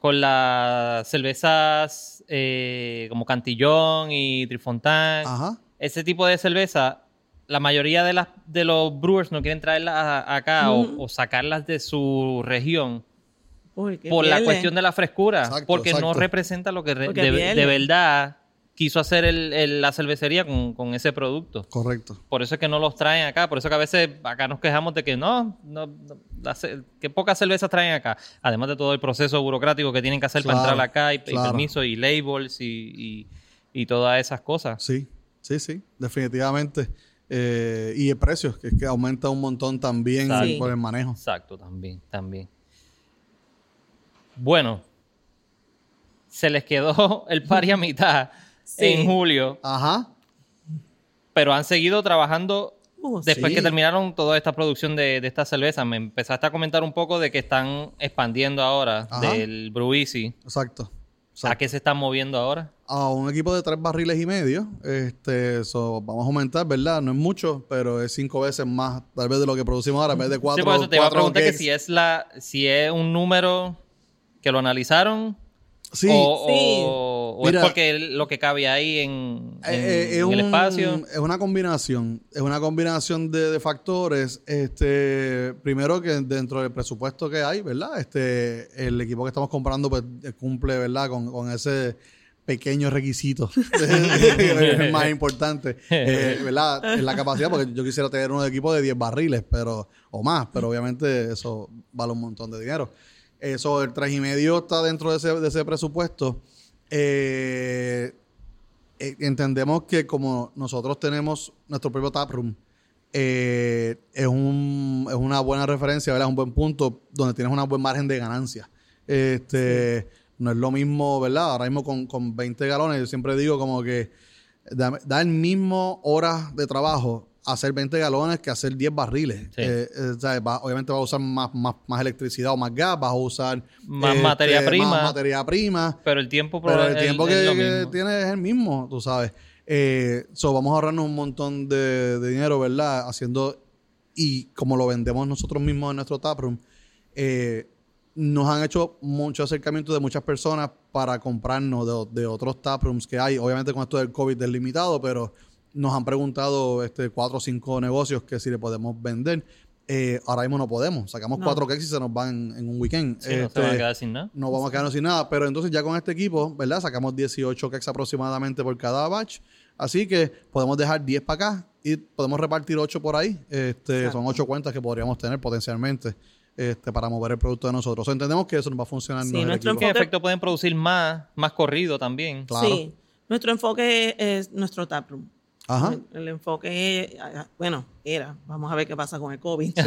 B: con las cervezas eh, como Cantillón y Trifontán,
C: Ajá.
B: Ese tipo de cerveza, la mayoría de las de los brewers no quieren traerlas acá o- o, sacarlas de su región por la cuestión de la frescura,
C: Exacto,
B: porque no representa lo que re- de, verdad quiso hacer el- el- la cervecería con, con ese producto.
C: Correcto.
B: Por eso es que no los traen acá. Por eso que a veces acá nos quejamos de que no, no, no, la que pocas cervezas traen acá. Además de todo el proceso burocrático que tienen que hacer
C: Claro,
B: para entrar acá y, permisos y labels y, y- y todas esas cosas.
C: Sí, sí, sí, definitivamente. Eh, y el precio, que es que aumenta un montón también
B: Sí.
C: por el manejo.
B: Exacto, también, también. Bueno, se les quedó el pari a mitad
D: Sí.
B: en julio,
C: Ajá.
B: pero han seguido trabajando
D: Uh,
B: Después
C: Sí.
B: que terminaron toda esta producción de, de esta cerveza, me empezaste a comentar un poco de que están expandiendo ahora
C: Ajá.
B: del Brew Easy.
C: Exacto.
B: ¿A qué se están moviendo ahora?
C: A un equipo de tres barriles y medio. Este, so, vamos a aumentar, ¿verdad? No es mucho, pero es cinco veces más, tal vez de lo que producimos ahora, en vez de cuatro.
B: sí, por eso te iba a preguntar que si es la, si es un número que lo analizaron
C: Sí,
B: o,
D: Sí.
B: o- o
C: Mira.
B: es porque lo que cabe ahí en, en-
C: Eh, eh, es,
B: en el espacio.
C: es una combinación, es una combinación de, de factores. Este, primero que dentro del presupuesto que hay, ¿verdad? Este, el equipo que estamos comprando pues, eh, cumple, ¿verdad? Con, con ese pequeño requisito el más importante, eh, ¿verdad? En la capacidad, porque yo quisiera tener un equipo de 10 barriles, pero o más, pero obviamente eso vale un montón de dinero. Eso, el tres y medio está dentro de ese, de ese presupuesto. Eh, eh, entendemos que como nosotros tenemos nuestro propio taproom, eh, es, un, es una buena referencia, ¿verdad? Es un buen punto donde tienes una buen margen de ganancia. Este, No es lo mismo, ¿verdad? Ahora mismo con, con 20 galones, yo siempre digo como que da, da el mismo horas de trabajo hacer 20 galones que hacer 10 barriles.
B: Sí.
C: Eh, eh, va- obviamente vas a usar más, más, más electricidad o más gas, vas a usar
B: Más materia prima.
C: Más materia prima.
B: Pero el tiempo
C: Pero el tiempo que, que
B: mismo.
C: tiene es el mismo, tú sabes. Eh, so, vamos a ahorrarnos un montón de, de dinero, ¿verdad? Haciendo, y como lo vendemos nosotros mismos en nuestro taproom, eh, nos han hecho mucho acercamiento de muchas personas para comprarnos de, de otros taprooms que hay. Obviamente con esto del COVID es limitado, pero nos han preguntado este, cuatro o cinco negocios que si le podemos vender. Eh, ahora mismo no podemos. Sacamos
D: No.
C: cuatro cakes y se nos van en un weekend.
B: Sí, no se
C: Este,
B: van a quedar sin nada.
C: no vamos a quedarnos sin nada, pero entonces ya con este equipo, ¿verdad? Sacamos 18 cakes aproximadamente por cada batch. Así que podemos dejar 10 para acá y podemos repartir 8 por ahí. Este, son 8 cuentas que podríamos tener potencialmente este, para mover el producto de nosotros. O sea, entendemos que eso nos va a funcionar.
D: Sí,
C: en el
D: nuestro
B: en
D: enfoque-
B: efecto pueden producir más, más corrido también.
C: Claro.
D: Sí. Nuestro enfoque es nuestro taproom.
C: Ajá.
D: El, el enfoque, ah, bueno, era, vamos a ver qué pasa con el COVID.
C: Sí,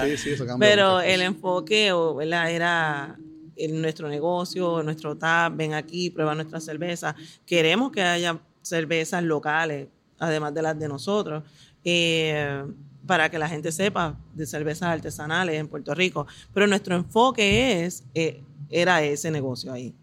C: sí, sí, eso cambia.
D: Pero
C: muchas
D: el enfoque o, ¿verdad? era en nuestro negocio, nuestro tap, ven aquí, prueba nuestra cerveza. Queremos que haya cervezas locales, además de las de nosotros, eh, para que la gente sepa de cervezas artesanales en Puerto Rico. Pero nuestro enfoque es, eh, era ese negocio ahí.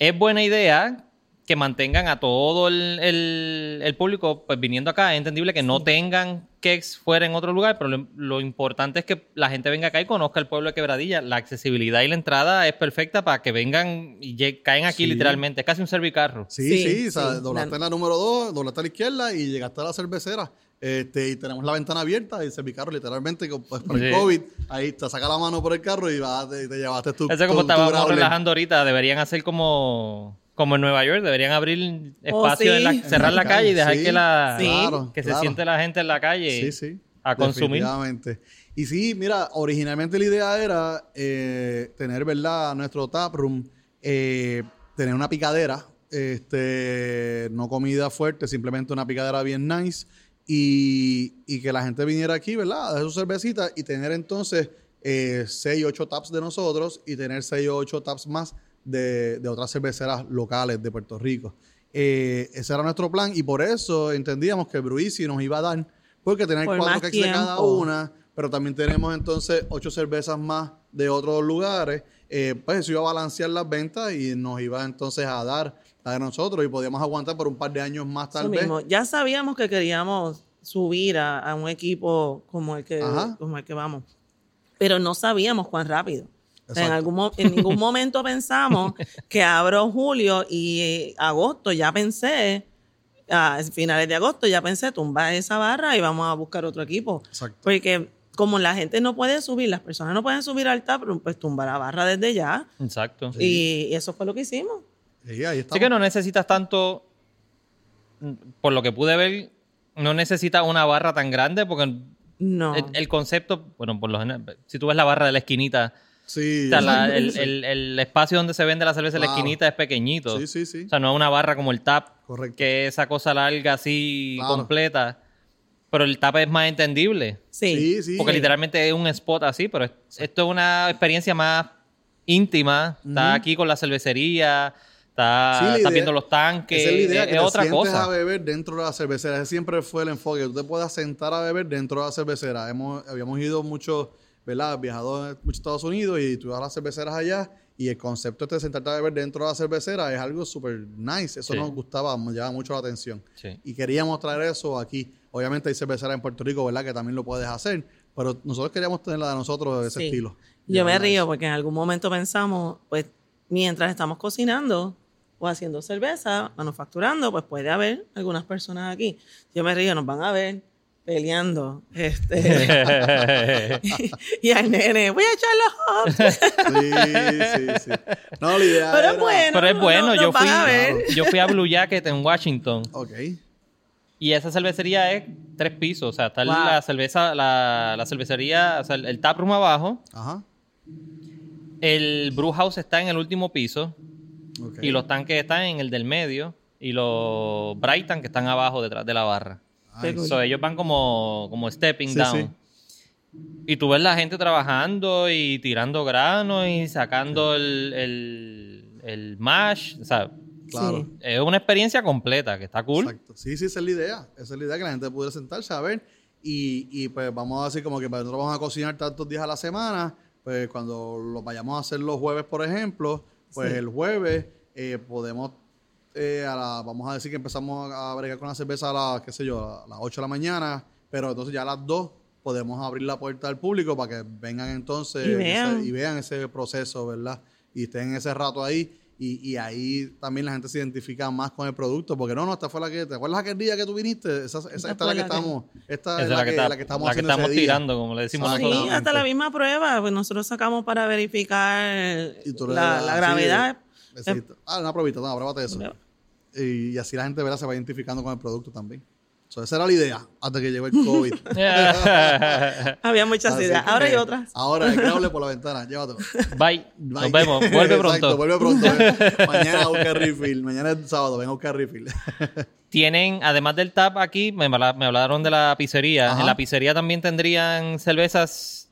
B: es buena idea que mantengan a todo el, el- el público pues viniendo acá. Es entendible que no tengan cakes fuera en otro lugar, pero lo, lo importante es que la gente venga acá y conozca el pueblo de Quebradilla. La accesibilidad y la entrada es perfecta para que vengan y caen aquí
C: Sí.
B: literalmente. Es casi un servicarro.
C: Sí,
D: Sí,
C: sí, o sea,
D: sí.
C: doblaste
D: La-
C: en la número 2, doblaste a la izquierda y llegaste a la cervecera. Este, y tenemos la ventana abierta y se mi carro literalmente pues, por el
B: Sí.
C: COVID. Ahí te saca la mano por el carro y vas, te, te llevaste tu.
B: Eso como
C: tu-
B: estábamos relajando ahorita, deberían hacer como, como en Nueva York, deberían abrir
D: Oh,
B: espacio, en la-
D: sí.
B: cerrar
C: En
B: la
C: la
B: calle y dejar
C: sí.
B: que la
D: Sí.
C: Claro,
B: que se
C: claro.
B: siente la gente en la calle
C: Sí, sí.
B: a consumir.
C: Definitivamente. Y sí, mira, originalmente la idea era eh, tener, ¿verdad?, nuestro taproom, eh, tener una picadera, este, no comida fuerte, simplemente una picadera bien nice. Y, y que la gente viniera aquí, ¿verdad?, a hacer su cervecita y tener entonces eh, 6 o 8 taps de nosotros y tener 6 o 8 taps más de, de otras cerveceras locales de Puerto Rico. Eh, ese era nuestro plan y por eso entendíamos que Bruisi nos iba a dar, porque tener
D: Por
C: cuatro kegs de cada una, pero también tenemos entonces ocho cervezas más de otros lugares, eh, pues eso iba a balancear las ventas y nos iba entonces a dar la de nosotros y podíamos aguantar por un par de años más tal vez.
D: mismo. Ya sabíamos que queríamos subir a, a un equipo como el que
C: Ajá.
D: como el que vamos, pero no sabíamos cuán rápido. O sea, en, algún, en ningún momento pensamos que abro julio y eh, agosto ya pensé, a finales de agosto ya pensé tumbar esa barra y vamos a buscar otro equipo.
C: Exacto.
D: Porque como la gente no puede subir, las personas no pueden subir al taproom, pues tumbar la barra desde ya.
B: Exacto.
D: Y eso fue lo que hicimos.
C: Sí, ahí
B: Así que no necesitas tanto, mm, por lo que pude ver, no necesitas una barra tan grande porque
D: No.
B: el, el concepto, bueno, por lo general, si tú ves la barra de la esquinita,
C: Sí,
B: o sea, la-
C: exacto,
B: el,
C: sí.
B: el- el espacio donde se vende la cerveza en la esquinita es pequeñito.
C: Sí, sí, sí.
B: O sea, no es una barra como el tap,
C: Correcto.
B: que es esa cosa larga así
C: Claro.
B: completa. Pero el tap es más entendible.
D: sí.
C: Sí, sí.
B: Porque literalmente es un spot así, pero es- esto es una experiencia más íntima. Está aquí con la cervecería, está,
C: Sí, la
B: estás
C: idea-
B: viendo los tanques,
C: Esa es la idea,
B: es,
C: que
B: es
C: te
B: otra
C: sientes
B: cosa.
C: a beber dentro de la cervecera. Ese siempre fue el enfoque. Tú te puedas sentar a beber dentro de la cervecera. Hemos, habíamos ido mucho, ¿verdad? Viajado mucho a Estados Unidos y tú vas a las cerveceras allá y el concepto este de sentarte a beber dentro de la cervecera es algo súper nice. Eso
B: Sí.
C: nos gustaba, nos llamaba mucho la atención.
B: Sí.
C: Y queríamos traer eso aquí. Obviamente hay cerveceras en Puerto Rico, ¿verdad? Que también lo puedes hacer. Pero nosotros queríamos tener la de nosotros de ese
D: Sí.
C: estilo.
D: Yo me río
C: eso.
D: porque en algún momento pensamos, pues, mientras estamos cocinando o haciendo cerveza, manufacturando, pues puede haber algunas personas aquí. Yo me río, nos van a ver peleando. Este, y al nene, voy a echar los hops.
C: Sí, sí, sí. No, la idea
D: Pero es bueno.
B: Pero es
D: no-
B: bueno,
D: no-
B: yo fui,
D: a
B: yo fui a Blue Jacket en Washington
C: Ok.
B: y esa cervecería es tres pisos, o sea, está
D: Wow.
B: la cerveza, la, la cervecería, o sea, el, el taproom abajo,
C: Ajá.
B: el brew house está en el último piso
C: ok.
B: y los tanques están en el del medio y los Brighton que están abajo detrás de la barra. So, ellos van como, como stepping
C: Sí,
B: down. Y tú ves la gente trabajando y tirando granos y sacando el, el, el mash. O sea,
C: Claro.
B: Es una experiencia completa que está cool.
C: Exacto. Sí, sí, esa es la idea. Esa es la idea, que la gente pudiera sentarse a ver. Y, y pues vamos a decir como que nosotros vamos a cocinar tantos días a la semana, pues cuando lo vayamos a hacer los jueves, por ejemplo, pues
D: Sí.
C: el jueves eh, podemos, eh, a la- vamos a decir que empezamos a bregar con la cerveza a las, qué sé yo, a las 8 de la mañana, pero entonces ya a las 2 podemos abrir la puerta al público para que vengan entonces
D: Y vean.
C: ese- y vean ese proceso, ¿verdad? Y estén ese rato ahí. Y, y ahí también la gente se identifica más con el producto, porque no, no, esta fue la que, ¿te acuerdas aquel día que tú viniste? Esa, esa- esta,
D: Esta
C: es la que
D: la que-
C: estamos, esta es la, que, la que estamos
B: la que estamos
C: día.
B: tirando, como le decimos.
D: Sí, hasta la misma prueba, pues nosotros sacamos para verificar la, la gravedad.
C: Ah, una probita, no, pruébate eso.
D: Prueba.
C: Y, y así la gente ¿verdad? se va identificando con el producto también. So, esa era la idea, hasta que llegó el COVID.
D: Había muchas
C: Así
D: ideas. Ahora hay otras.
C: Ahora, el que hable por la ventana, llévatelo.
B: Bye.
C: Bye.
B: Nos vemos. Vuelve
C: Exacto,
B: pronto.
C: vuelve pronto. Mañana a buscar refill. Mañana es sábado, ven a buscar refill.
B: Tienen, además del tap aquí, me, me hablaron de la pizzería.
C: Ajá.
B: En la pizzería también tendrían cervezas,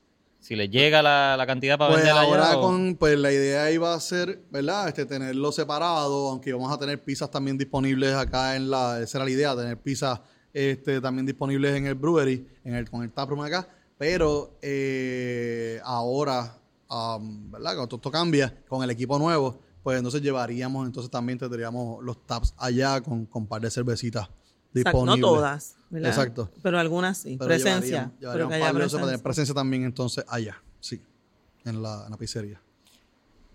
B: si les llega la, la cantidad para
C: Pues
B: vender
C: ahora
B: allá.
C: con, pues la idea iba a ser, ¿verdad? Este, tenerlo separado, aunque vamos a tener pizzas también disponibles acá en la, esa era la idea, tener pizzas este, también disponibles en el brewery, en el, con el taproom acá, pero eh, ahora, um, ¿verdad? Cuando todo esto cambia, con el equipo nuevo, pues entonces llevaríamos, entonces también tendríamos los taps allá con, con un par de cervecitas disponibles.
D: no todas, ¿verdad?
C: Exacto.
D: Pero algunas sí.
C: Pero
D: presencia. pero que haya
C: para tener
D: presencia.
C: presencia también entonces allá, sí, en la, en la pizzería.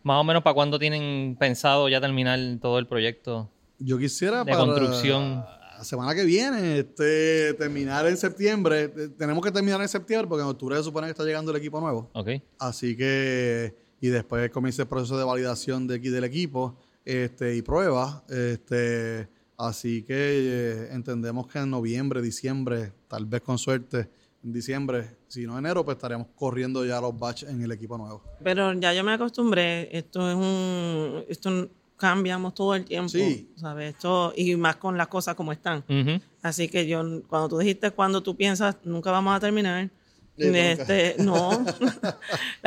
B: Más o menos para cuándo tienen pensado ya terminar todo el proyecto.
C: Yo quisiera
B: De
C: para-
B: construcción.
C: la semana que viene, este, terminar en septiembre. Eh, Tenemos que terminar en septiembre porque en octubre se supone que está llegando el equipo nuevo.
B: Ok.
C: Así que, y después comienza el proceso de validación de, del equipo este, y pruebas. Este, así que eh, entendemos que en noviembre, diciembre, tal vez con suerte, en diciembre, si no enero, pues estaremos corriendo ya los batch en el equipo nuevo.
D: Pero ya yo me acostumbré, esto es un, esto cambiamos todo el tiempo,
C: Sí.
D: ¿sabes? Esto, y más con las cosas como están. Así que yo, cuando tú dijiste, cuando tú piensas, nunca vamos a terminar. Este, no.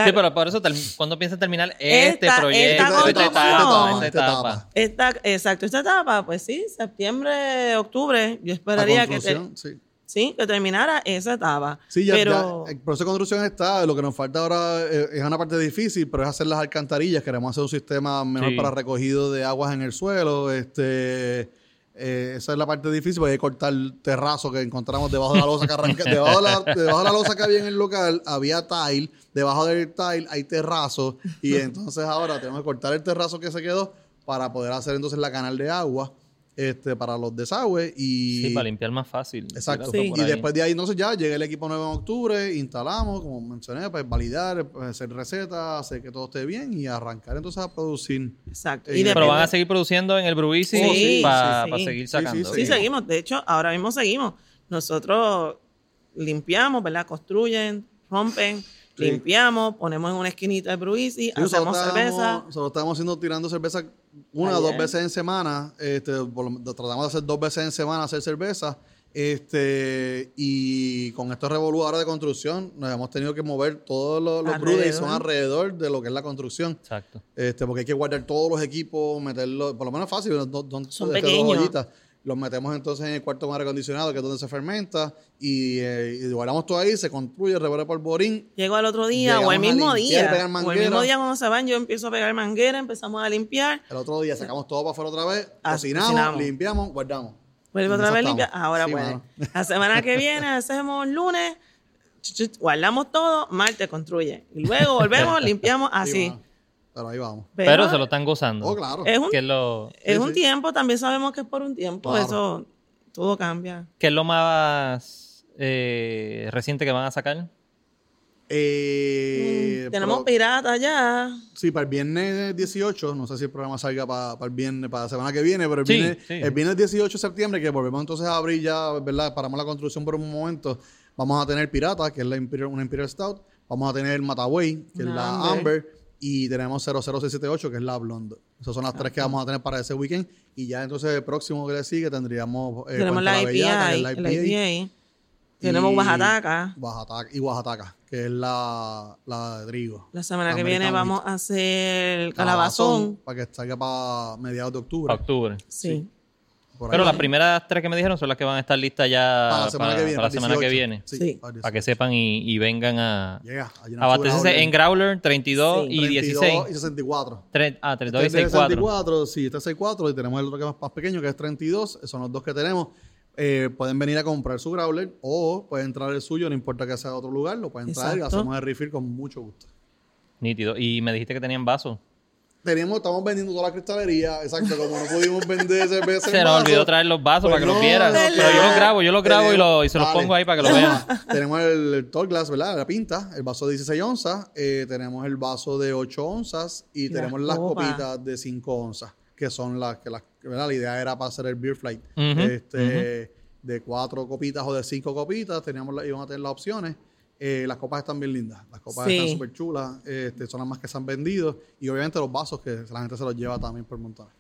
B: Sí, pero por eso, ¿cuándo piensas terminar este
D: Esta-
B: proyecto,
D: esta
B: esta, etapa, esta etapa?
D: Esta, exacto, esta etapa, pues sí, septiembre, octubre, yo esperaría que, te-
C: sí.
D: sí, que terminara esa etapa.
C: Sí, ya,
D: pero
C: ya el proceso de construcción está. Lo que nos falta ahora eh, es una parte difícil, pero es hacer las alcantarillas. Queremos hacer un sistema mejor
B: Sí.
C: para recogido de aguas en el suelo. Este, eh, esa es la parte difícil, porque hay que cortar el terrazo que encontramos debajo de la losa que arranca. debajo, de la, debajo de la losa que había en el local había tile. Debajo del tile hay terrazo. Y entonces ahora tenemos que cortar el terrazo que se quedó para poder hacer entonces la canal de agua este, para los desagües. Y,
B: Sí, para limpiar más fácil.
C: Exacto.
D: Sí.
C: Y después de ahí, entonces ya llega el equipo nuevo en octubre, instalamos, como mencioné, pues validar, pues, hacer recetas, hacer que todo esté bien y arrancar entonces a producir.
D: exacto.
C: Eh,
D: Y
B: Pero van a seguir produciendo en el Brewisi
D: Sí,
B: para
D: sí, sí.
B: seguir
C: Sí,
B: sacando.
C: sí,
D: Sí, seguimos. De hecho, ahora mismo seguimos. Nosotros limpiamos, ¿verdad? Construyen, rompen,
C: Sí.
D: limpiamos, ponemos en una esquinita el bruisi,
C: Sí, nosotros
D: hacemos
C: estábamos-
D: cerveza.
C: Nosotros estamos haciendo, tirando cerveza una o dos veces en semana. Este, por lo- tratamos de hacer dos veces en semana hacer cerveza. Este, y con estos revolú ahora de construcción, nos hemos tenido que mover todos los, los breweries son
D: Alrededor.
C: alrededor de lo que es la construcción.
B: Exacto.
C: Este, porque hay que guardar todos los equipos, meterlos, por lo menos fácil, dos-
D: Son
C: este, dos
D: pequeños.
C: Los metemos entonces en el cuarto más acondicionado, que es donde se fermenta, y, eh, y guardamos todo ahí, se construye, revuelve por borín.
D: Llego al otro día o el mismo
C: limpiar,
D: día. O el mismo día cuando se van, yo empiezo a pegar manguera, empezamos a limpiar.
C: El otro día sacamos todo para afuera otra vez,
D: Ah,
C: cocinamos,
D: cocinamos.
C: limpiamos, guardamos.
D: Vuelve otra vez limpia. Ahora
C: Sí,
D: puede.
C: mano.
D: La semana que viene hacemos lunes, guardamos todo, martes construye. Y luego volvemos, limpiamos
C: Sí,
D: así.
C: Pero ahí vamos.
B: Pero, se lo están gozando.
C: Oh, claro.
D: es un,
B: Que es lo,
D: es
C: Sí,
D: un
C: sí.
D: tiempo, también sabemos que es por un tiempo.
C: Claro.
D: Eso todo cambia.
B: que es lo más eh, reciente que van a sacar.
C: Eh,
D: Mm, Tenemos
C: pero-
D: piratas ya.
C: Sí, para el viernes 18, no sé si el programa salga para, para el viernes, para la semana que viene, pero el,
B: Sí,
C: viernes,
B: sí.
C: el viernes 18 de septiembre, que volvemos entonces a abrir ya, ¿verdad? Paramos la construcción por un momento. Vamos a tener Pirata, que es la Imperial, una Imperial Stout. Vamos a tener Mataway, que es la
D: Amber.
C: Y tenemos 00678, que es la Blonde. Esas son las tres que vamos a tener para ese weekend. Y ya entonces el próximo que le sigue tendríamos... eh,
D: Tenemos la IPA, la IPA. Tenemos
C: y
D: Oaxaca.
C: Oaxaca- Y Oaxaca, que es la, la de trigo.
D: La semana
C: La
D: que viene vamos a hacer calabazón.
C: Para que salga para mediados de octubre.
B: Octubre.
D: Sí.
B: Pero las primeras tres que me dijeron son las que van a estar listas ya
C: para la semana que viene.
B: para la semana que
C: 18.
B: viene.
C: Sí,
D: Sí.
C: para
B: que
C: 18.
B: sepan y, y vengan a abastecerse
C: growler.
B: en Growler 32
D: Sí.
B: y
C: 32
B: 16.
C: y 64.
B: Tre- ah, 32 y
C: Este es de
B: 64.
C: 64, sí, este es 64 y tenemos el otro que es más, más pequeño que es 32. Son los dos que tenemos. Eh, pueden venir a comprar su growler o pueden traer el suyo, no importa que sea de otro lugar, lo pueden traer y
D: Exacto.
C: hacemos el refill con mucho gusto.
B: Nítido. Y me dijiste que tenían vasos.
C: Tenemos, estamos vendiendo toda la cristalería, exacto, como no pudimos vender cerveza
B: Se nos olvidó traer los vasos
C: pues
B: para que los
C: no,
B: vieran.
C: no,
B: Pero yo los grabo, yo los grabo y, lo- y se los pongo ahí para que lo vean.
C: tenemos el, el tall glass, ¿verdad? La pinta, el vaso de 16 onzas, eh, tenemos el vaso de 8 onzas y, tenemos las copitas de 5 onzas, que son las que las, ¿verdad? La idea era para hacer el beer flight. Este, De cuatro copitas o de cinco copitas, teníamos íbamos a tener las opciones. Eh, las copas están bien lindas, las copas
D: Sí.
C: están súper chulas, este, son las más que se han vendido y obviamente los vasos que la gente se los lleva también por montones.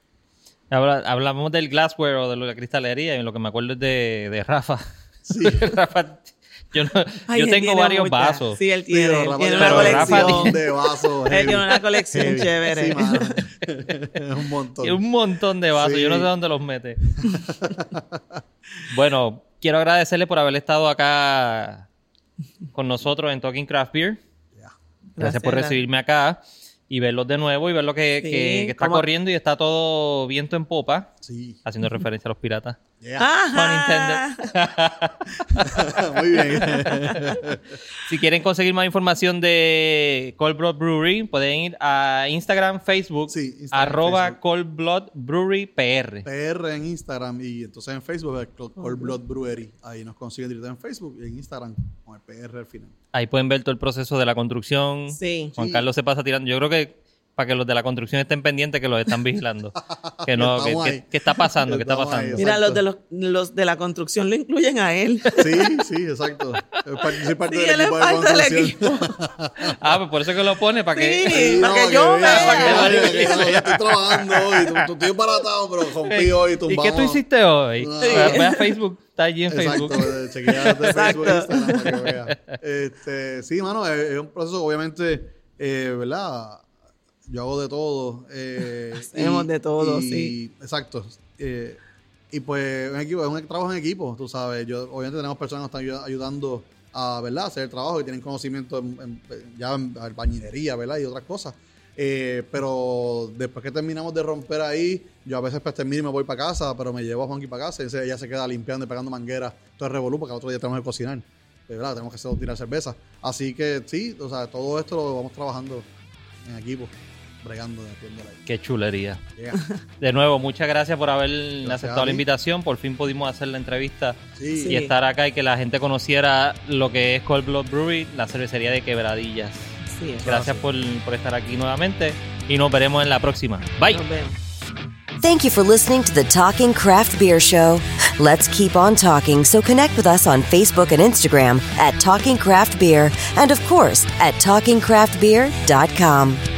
B: Habla- hablamos del glassware o de la cristalería y lo que me acuerdo es de, de Rafa.
C: Sí.
B: Rafa, yo, no-
D: Ay,
B: yo
D: él
B: tengo varios vasos.
D: Sí, él tiene,
C: Rafa
D: una
B: pero
D: colección.
C: montón de vasos.
D: Él
C: heavy.
D: tiene una colección
C: Heavy.
D: chévere.
C: Sí, un montón.
B: Y un montón de vasos.
C: Sí.
B: Yo no sé dónde los mete. bueno, quiero agradecerle por haber estado acá con nosotros en Talking Craft Beer. Gracias, por recibirme acá y verlos de nuevo y ver lo que,
D: Sí,
B: que- que está corriendo y está todo viento en popa,
C: Sí.
B: haciendo referencia a los piratas.
C: Yeah.
D: Ajá.
C: Muy bien.
B: Si quieren conseguir más información de Cold Blood Brewery, pueden ir a Instagram, Facebook,
C: Sí, Instagram,
B: arroba
C: Facebook.
B: Cold Blood Brewery PR.
C: PR en Instagram y entonces en Facebook es Cold Cold Blood Brewery. Ahí nos consiguen directamente en Facebook y en Instagram con el PR al final.
B: Ahí pueden ver todo el proceso de la construcción.
D: Sí.
B: Juan
C: Sí.
B: Carlos se pasa tirando. Yo creo que para que los de la construcción estén pendientes que los están vigilando. que no, que, que-. ¿qué está pasando? ¿Qué está
C: Estamos ahí,
B: pasando?
D: Mira, los de, los, los de la construcción lo incluyen a él.
C: Sí, sí, exacto. Es parte- soy parte
D: Sí,
C: del
D: él es
C: equipo de construcción.
D: equipo.
B: Ah, pues por eso que lo pone, para que...
D: Sí. para que yo
C: vea,
D: vea.
C: para que vea que no, yo estoy trabajando y tú, estoy baratado, pero rompí hoy y
B: ¿Y
C: tumbamos.
B: qué tú hiciste hoy?
C: No.
B: Ve ve a Facebook, está allí en
C: Exacto,
B: Facebook.
C: eh, chequeate Facebook
D: Exacto.
C: Instagram para que vea. Este, sí, mano, es, es un proceso, obviamente, eh, ¿verdad? Yo hago de todo. Eh,
D: Hacemos de todo,
C: y-
D: sí.
C: Exacto. Eh, y pues un equipo, es un trabajo en equipo, tú sabes. Yo, obviamente tenemos personas que nos están ayu- ayudando a, ¿verdad? hacer el trabajo y tienen conocimiento en, en- ya en albañilería, ¿verdad? Y otras cosas. Eh, pero después que terminamos de romper ahí, yo a veces pues termino y me voy para casa, pero me llevo a Juanqui para casa y ella se queda limpiando y pegando mangueras, todo el revolú, porque al otro día tenemos que cocinar. ¿verdad? Tenemos que hacer tirar cerveza. Así que sí, o sea, todo esto lo vamos trabajando en equipo, bregando, ahí.
B: Qué chulería.
C: Yeah.
B: De nuevo, muchas gracias por haber
C: Gracias
B: aceptado la invitación. Por fin pudimos hacer la entrevista
C: Sí,
D: Sí.
B: y estar acá y que la gente conociera lo que es Cold Blood Brewery, la cervecería de Quebradillas.
D: Sí,
B: Gracias por, por estar aquí nuevamente y nos veremos en la próxima. Bye.
D: nos vemos.
A: Thank you for listening to the Talking Craft Beer Show. Let's keep on talking, so connect with us on Facebook and Instagram at Talking Craft Beer and, of course, at TalkingCraftBeer.com.